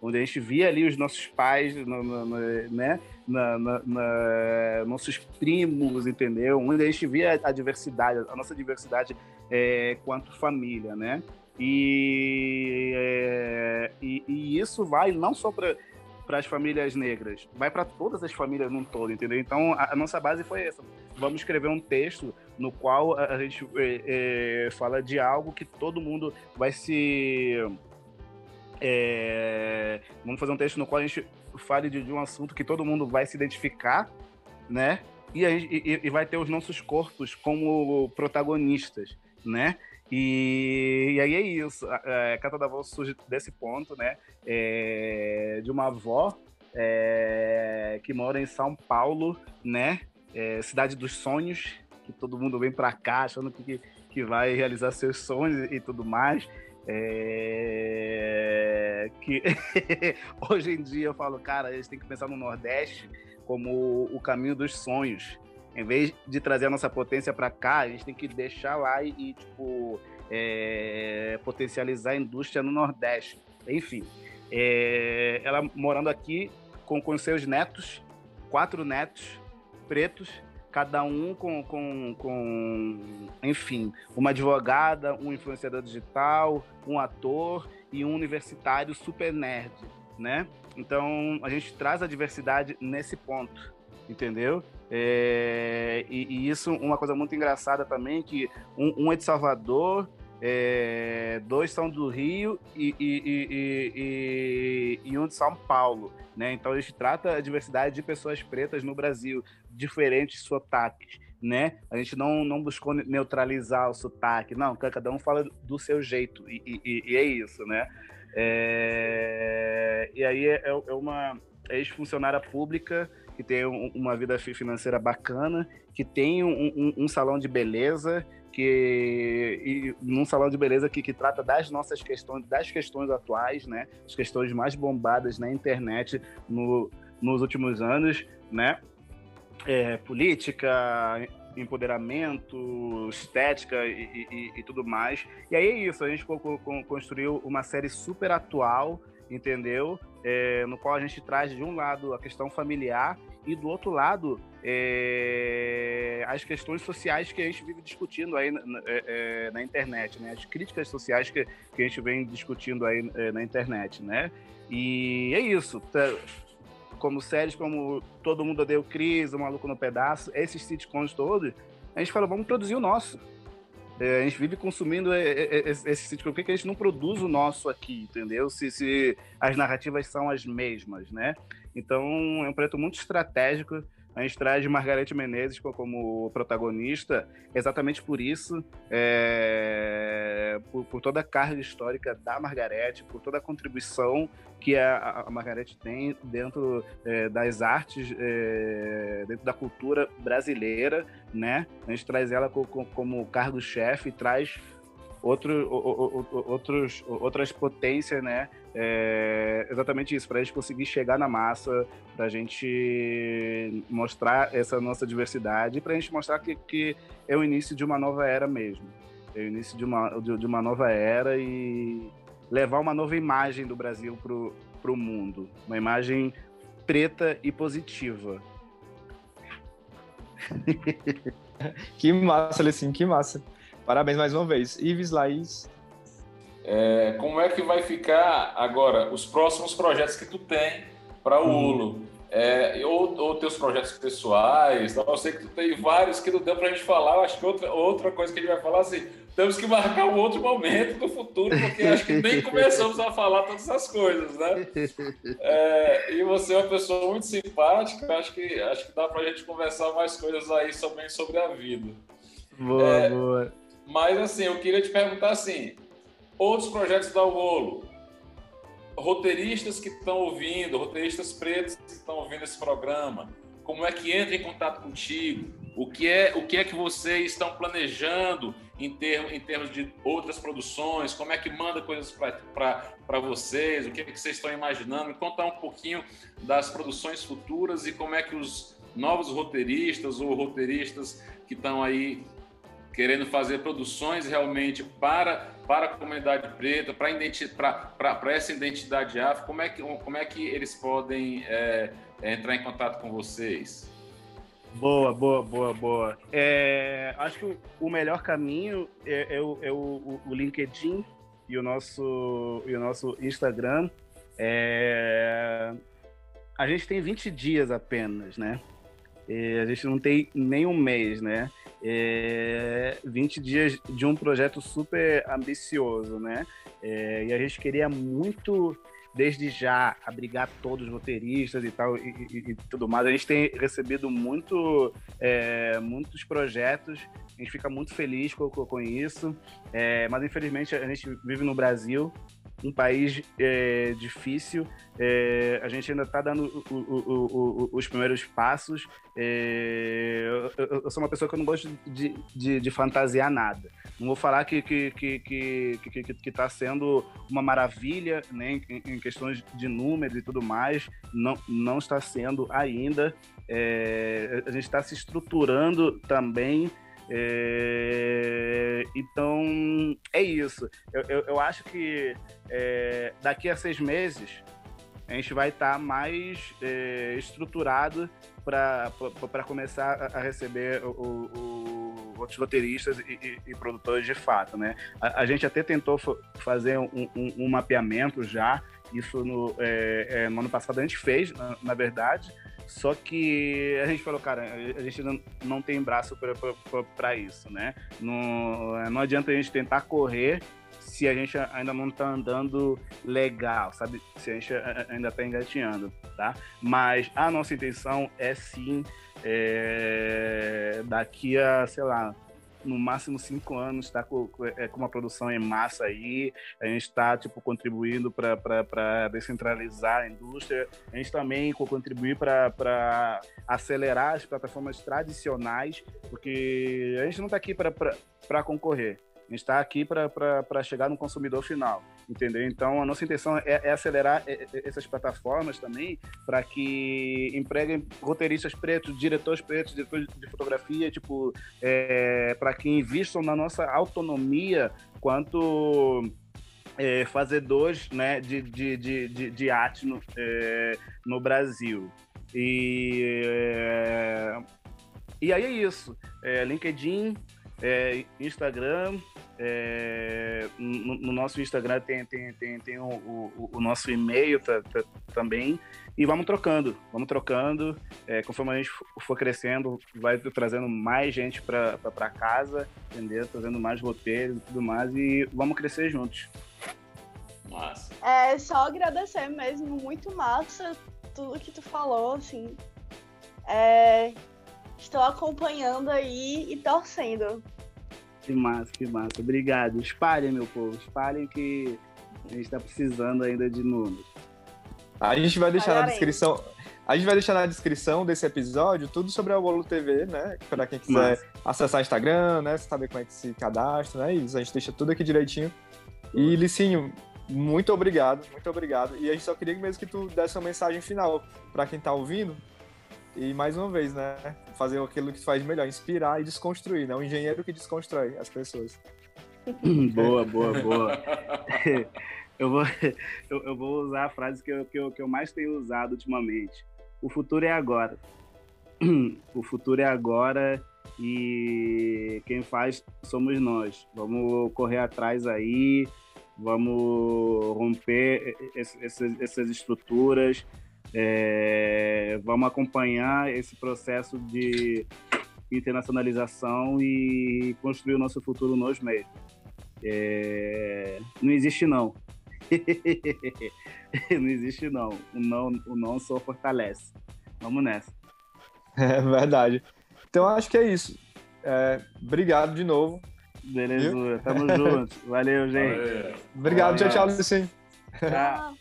Speaker 10: onde a gente via ali os nossos pais, no, no, no, né? Na, na, na, nossos primos, entendeu? Onde a gente via a diversidade, a nossa diversidade é, quanto família, né? E, é, e, e, isso vai não só para para as famílias negras, vai para todas as famílias num todo, entendeu? Então a, a, nossa base foi essa. Vamos escrever um texto no qual a, a gente é, é, fala de algo que todo mundo vai se é, vamos fazer um texto no qual a gente fale de, de, um assunto que todo mundo vai se identificar, né? E, a, e, e vai ter os nossos corpos como protagonistas, né? E, e, aí é isso. A, a Cata da Voz surge desse ponto, né? É, de uma avó é, que mora em São Paulo, né? É, cidade dos sonhos, que todo mundo vem para cá achando que, que vai realizar seus sonhos e tudo mais. É, que hoje em dia eu falo, cara, gente tem que pensar no Nordeste como o caminho dos sonhos em vez de trazer a nossa potência para cá, a gente tem que deixar lá e, e tipo, é, potencializar a indústria no Nordeste. Enfim, é, ela morando aqui com, com seus netos, quatro netos pretos, cada um com, com, com, enfim, uma advogada, um influenciador digital, um ator e um universitário super nerd, né? Então, a gente traz a diversidade nesse ponto, entendeu? É, e, e, isso, uma coisa muito engraçada também, que um, um é de Salvador, é, dois são do Rio e, e, e, um de São Paulo. Né? Então a gente trata a diversidade de pessoas pretas no Brasil, diferentes sotaques. Né? A gente não, não buscou neutralizar o sotaque, não, cada um fala do seu jeito, e, é isso, né? É, e aí é, é uma ex-funcionária pública que tem um, uma vida financeira bacana, que tem um, um, um salão de beleza, que e num salão de beleza que, que trata das nossas questões, das questões atuais, né? As questões mais bombadas na internet no, nos últimos anos, né? É, política, empoderamento, estética e, e, e, tudo mais. E aí é isso, a gente construiu uma série super atual, entendeu? É, no qual a gente traz de um lado a questão familiar e do outro lado é, as questões sociais que a gente vive discutindo aí na, na, é, é, internet, né? As críticas sociais que, que a gente vem discutindo aí é, na internet, né? E é isso. Tá, como séries como Todo Mundo Odeia o Cris, O Maluco no Pedaço, esses sitcoms todos, a gente fala, vamos produzir o nosso. É, a gente vive consumindo esse sítio, que a gente não produz o nosso aqui, entendeu? Se, se as narrativas são as mesmas, né? Então, é um projeto muito estratégico. A gente traz Margarete Menezes como protagonista, exatamente por isso, é, por, por, toda a carga histórica da Margarete, por toda a contribuição que a, a Margarete tem dentro é, das artes, é, dentro da cultura brasileira, né? A gente traz ela como, como cargo-chefe, traz outro, outros, outras potências, né? É exatamente isso, para a gente conseguir chegar na massa, para a gente mostrar essa nossa diversidade, para a gente mostrar que, que é o início de uma nova era mesmo. É o início de uma, de, de uma nova era e levar uma nova imagem do Brasil para o mundo. Uma imagem preta e positiva.
Speaker 7: que massa, Lecim, que massa. Parabéns mais uma vez. Ives, Laís.
Speaker 5: É, como é que vai ficar agora os próximos projetos que tu tem para o uhum. Ulo? É, ou, ou, teus projetos pessoais, eu sei que tu tem vários que não deu para a gente falar, eu acho que outra, outra coisa que a gente vai falar assim, temos que marcar um outro momento do futuro, porque acho que nem começamos a falar todas essas coisas, né? É, e você é uma pessoa muito simpática, acho que, acho que dá para a gente conversar mais coisas aí também sobre a vida.
Speaker 7: Boa, é, boa.
Speaker 5: Mas assim, eu queria te perguntar assim, outros projetos da Uolo, roteiristas que estão ouvindo, roteiristas pretos que estão ouvindo esse programa, como é que entra em contato contigo? O que é, o que, é que vocês estão planejando em, termos, em termos de outras produções? Como é que manda coisas para vocês? O que, é que vocês estão imaginando? Me contar um pouquinho das produções futuras e como é que os novos roteiristas ou roteiristas que estão aí querendo fazer produções realmente para, para a comunidade preta, para, identi para essa identidade afro, como é que, como é que eles podem é, entrar em contato com vocês?
Speaker 10: Boa, boa, boa, boa. É, acho que o, o melhor caminho é, é, o, é o, o, LinkedIn e o nosso, e o nosso Instagram. É, a gente tem 20 dias apenas, né? E a gente não tem nem um mês, né? É, 20 dias de um projeto super ambicioso, né? É, e a gente queria muito, desde já, abrigar todos os roteiristas e tal, e, e, e tudo mais. A gente tem recebido muito, é, muitos projetos, a gente fica muito feliz com, com isso, é, mas infelizmente a gente vive no Brasil, um país é, difícil. É, a gente ainda está dando o, o, o, os primeiros passos. É, eu, eu, sou uma pessoa que eu não gosto de, de, de fantasiar nada. Não vou falar que que que que que, que, que tá sendo uma maravilha, né, em, em, questões de números e tudo mais. Não não está sendo ainda. É, a gente está se estruturando também é, então, é isso. Eu, eu, eu acho que é, daqui a seis meses a gente vai estar tá mais é, estruturado para começar a, receber o, o, outros roteiristas e, e, e, produtores de fato. Né? A, a gente até tentou fazer um, um, um, mapeamento já, isso no, é, é, no ano passado a gente fez, na, na verdade, só que a gente falou, cara, a gente não, tem braço para isso, né? Não, não adianta a gente tentar correr se a gente ainda não tá andando legal, sabe? Se a gente ainda tá engatinhando, tá? Mas a nossa intenção é sim, é, daqui a, sei lá, no máximo cinco anos, está com, é, com uma produção em massa aí, a gente está tipo, contribuindo para descentralizar a indústria, a gente também contribuir para acelerar as plataformas tradicionais, porque a gente não está aqui para concorrer, a gente está aqui para chegar no consumidor final, entendeu? Então, a nossa intenção é, é acelerar essas plataformas também para que empreguem roteiristas pretos, diretores pretos, diretores de fotografia, tipo, é, para que invistam na nossa autonomia quanto é, fazedores né, de, de, de, de, arte no, é, no Brasil. E, é, e aí é isso. É, LinkedIn, é, Instagram, é, no, no, nosso Instagram tem, tem, tem, tem o, o, o nosso e-mail tá, tá, também. E vamos trocando, vamos trocando. É, conforme a gente for crescendo, vai trazendo mais gente para casa, entendeu? Trazendo mais roteiros e tudo mais. E vamos crescer juntos.
Speaker 2: Massa. É só agradecer mesmo, muito massa tudo que tu falou, assim. É, estou acompanhando aí e torcendo.
Speaker 10: Que massa, que massa. Obrigado. Espalhem, meu povo. Espalhem que a gente está precisando ainda de números.
Speaker 7: A gente vai deixar na descrição. A gente vai deixar na descrição desse episódio tudo sobre a Wolo TV, né? Para quem quiser acessar o Instagram, né? Saber como é que se cadastra, né? Isso, a gente deixa tudo aqui direitinho. E, Licinho, muito obrigado, muito obrigado. E a gente só queria mesmo que tu desse uma mensagem final para quem tá ouvindo, e mais uma vez, né? Fazer aquilo que faz melhor, inspirar e desconstruir, né? O engenheiro que desconstrói as pessoas.
Speaker 10: boa, boa, boa. eu, vou, eu, eu, vou usar a frase que eu, que, eu, que eu mais tenho usado ultimamente. O futuro é agora. O futuro é agora e quem faz somos nós. Vamos correr atrás aí, vamos romper essas, essas estruturas, é, vamos acompanhar esse processo de internacionalização e construir o nosso futuro nós mesmos. É, não existe não. não existe não. O não, o não só fortalece. Vamos nessa.
Speaker 7: É verdade. Então acho que é isso. É, obrigado de novo.
Speaker 10: Beleza, Viu? tamo junto. Valeu, gente. Valeu.
Speaker 7: Obrigado, Valeu. tchau, tchau, Lucien.
Speaker 5: Tchau.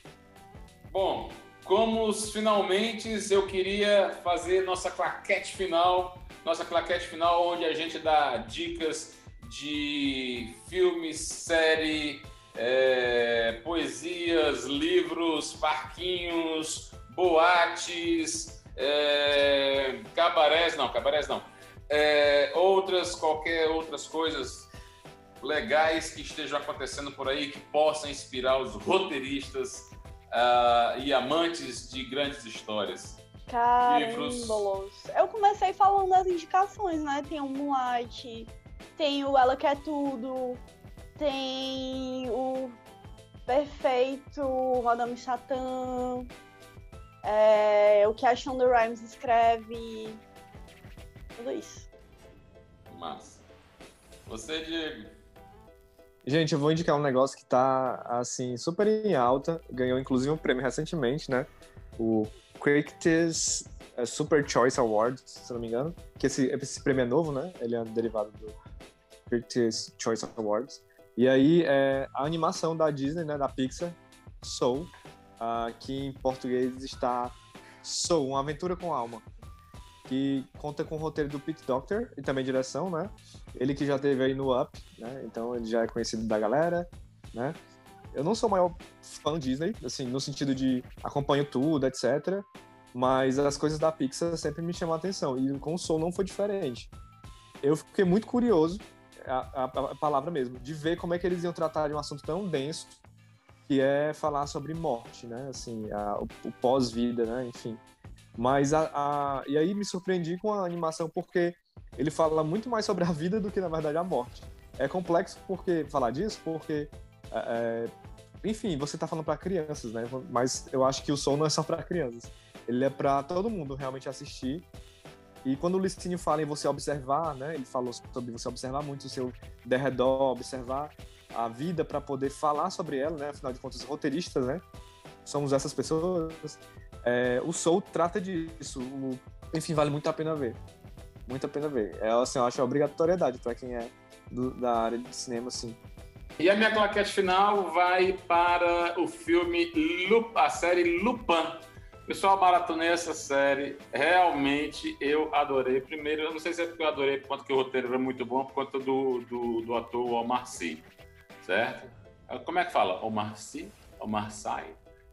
Speaker 5: Bom, como finalmente eu queria fazer nossa claquete final, nossa claquete final onde a gente dá dicas de filmes, série, é, poesias, livros, parquinhos, boates, é, cabarés, não, cabarés não, é, outras, qualquer outras coisas legais que estejam acontecendo por aí que possam inspirar os roteiristas uh, e amantes de grandes histórias.
Speaker 2: Carambolos. Eu comecei falando das indicações, né? Tem o Moonlight, tem o Ela Quer Tudo, tem o Perfeito, Madame Satã, é, o que a Shonda Rhimes escreve, tudo isso.
Speaker 5: Massa. Você, Diego?
Speaker 7: Gente, eu vou indicar um negócio que tá, assim, super em alta. Ganhou, inclusive, um prêmio recentemente, né? O Critics é, Super Choice Awards, se não me engano. Que esse, esse prêmio é novo, né? Ele é derivado do Critics Choice Awards. E aí, é a animação da Disney, né? Da Pixar, Soul, uh, que em português está Soul, Uma Aventura com Alma que conta com o roteiro do Pete Doctor e também direção, né? Ele que já teve aí no Up, né? Então ele já é conhecido da galera, né? Eu não sou o maior fã Disney, assim, no sentido de acompanho tudo, etc. Mas as coisas da Pixar sempre me chamam a atenção. E com o Soul não foi diferente. Eu fiquei muito curioso, a, a, a palavra mesmo, de ver como é que eles iam tratar de um assunto tão denso, que é falar sobre morte, né? Assim, a, o, o pós-vida, né? Enfim. Mas a, a, E aí me surpreendi com a animação porque ele fala muito mais sobre a vida do que, na verdade, a morte. É complexo porque falar disso, porque. É, é enfim, você está falando para crianças, né? Mas eu acho que o som não é só para crianças. Ele é para todo mundo realmente assistir. E quando o Licínio fala em você observar, né? Ele falou sobre você observar muito o seu derredor, observar a vida para poder falar sobre ela, né? Afinal de contas, roteiristas, né? Somos essas pessoas. É, o Soul trata disso. O, enfim, vale muito a pena ver. Muito a pena ver. É, assim, eu acho obrigatoriedade para quem é do, da área de cinema, assim.
Speaker 5: E a minha claquete final vai para o filme, a série Lupin. Pessoal, maratonei essa série. Realmente eu adorei. Primeiro, eu não sei se é porque eu adorei por conta que o roteiro era muito bom, por conta do, do, do ator Omar Sy, certo? Como é que fala? Omar Sy? Omar Sy?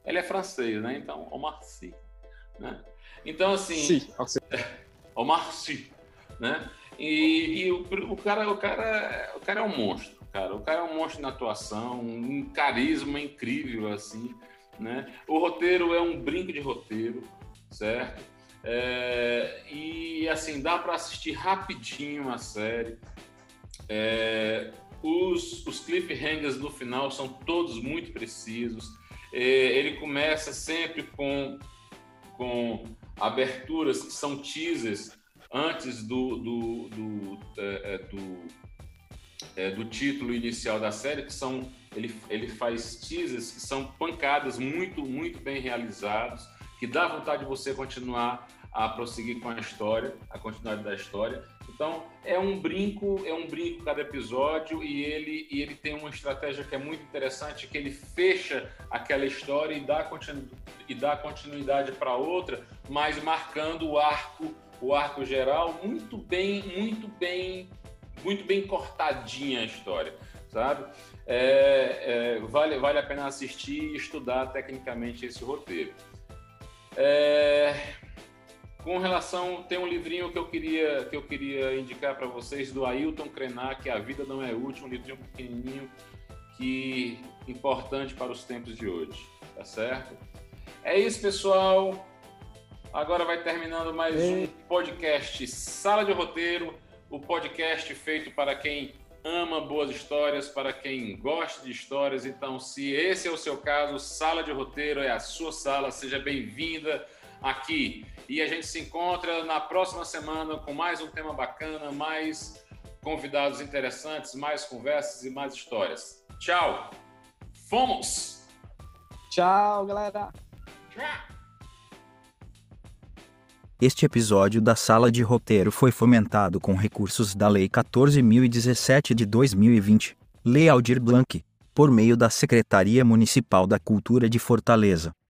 Speaker 5: Ele é francês, né? Então, Omar Sy. Né? Então, assim. Sim, Omar Sy. Né? E, e o, o, cara, o, cara, o cara é um monstro, cara. O cara é um monstro na atuação, um carisma incrível, assim. Né? O roteiro é um brinco de roteiro, certo? É, e assim, dá para assistir rapidinho a série. É, os, os cliffhangers no final são todos muito precisos. Ele começa sempre com, com aberturas que são teasers antes do, do, do, é, é, do, é, do, título inicial da série, que são ele, ele faz teasers que são pancadas muito, muito bem realizados, que dá vontade de você continuar a prosseguir com a história, a continuidade da história. Então, é um brinco, é um brinco cada episódio e ele, e ele tem uma estratégia que é muito interessante, que ele fecha aquela história e dá, continu, e dá continuidade para outra, mas marcando o arco, o arco geral muito bem, muito bem, muito bem cortadinha a história, sabe? É, é, vale, vale a pena assistir e estudar tecnicamente esse roteiro. É, com relação, tem um livrinho que eu queria, que eu queria indicar para vocês do Ailton Krenak, A Vida Não É Útil, um livrinho pequenininho que importante para os tempos de hoje, tá certo? É isso, pessoal. Agora vai terminando mais um podcast Sala de Roteiro, o podcast feito para quem ama boas histórias, para quem gosta de histórias. Então, se esse é o seu caso, Sala de Roteiro é a sua sala. Seja bem-vinda aqui. E a gente se encontra na próxima semana com mais um tema bacana, mais convidados interessantes, mais conversas e mais histórias. Tchau! Fomos!
Speaker 7: Tchau, galera! Tchau!
Speaker 11: Este episódio da Sala de Roteiro foi fomentado com recursos da Lei 14.017 de 2020, Lei Aldir Blanc, por meio da Secretaria Municipal da Cultura de Fortaleza.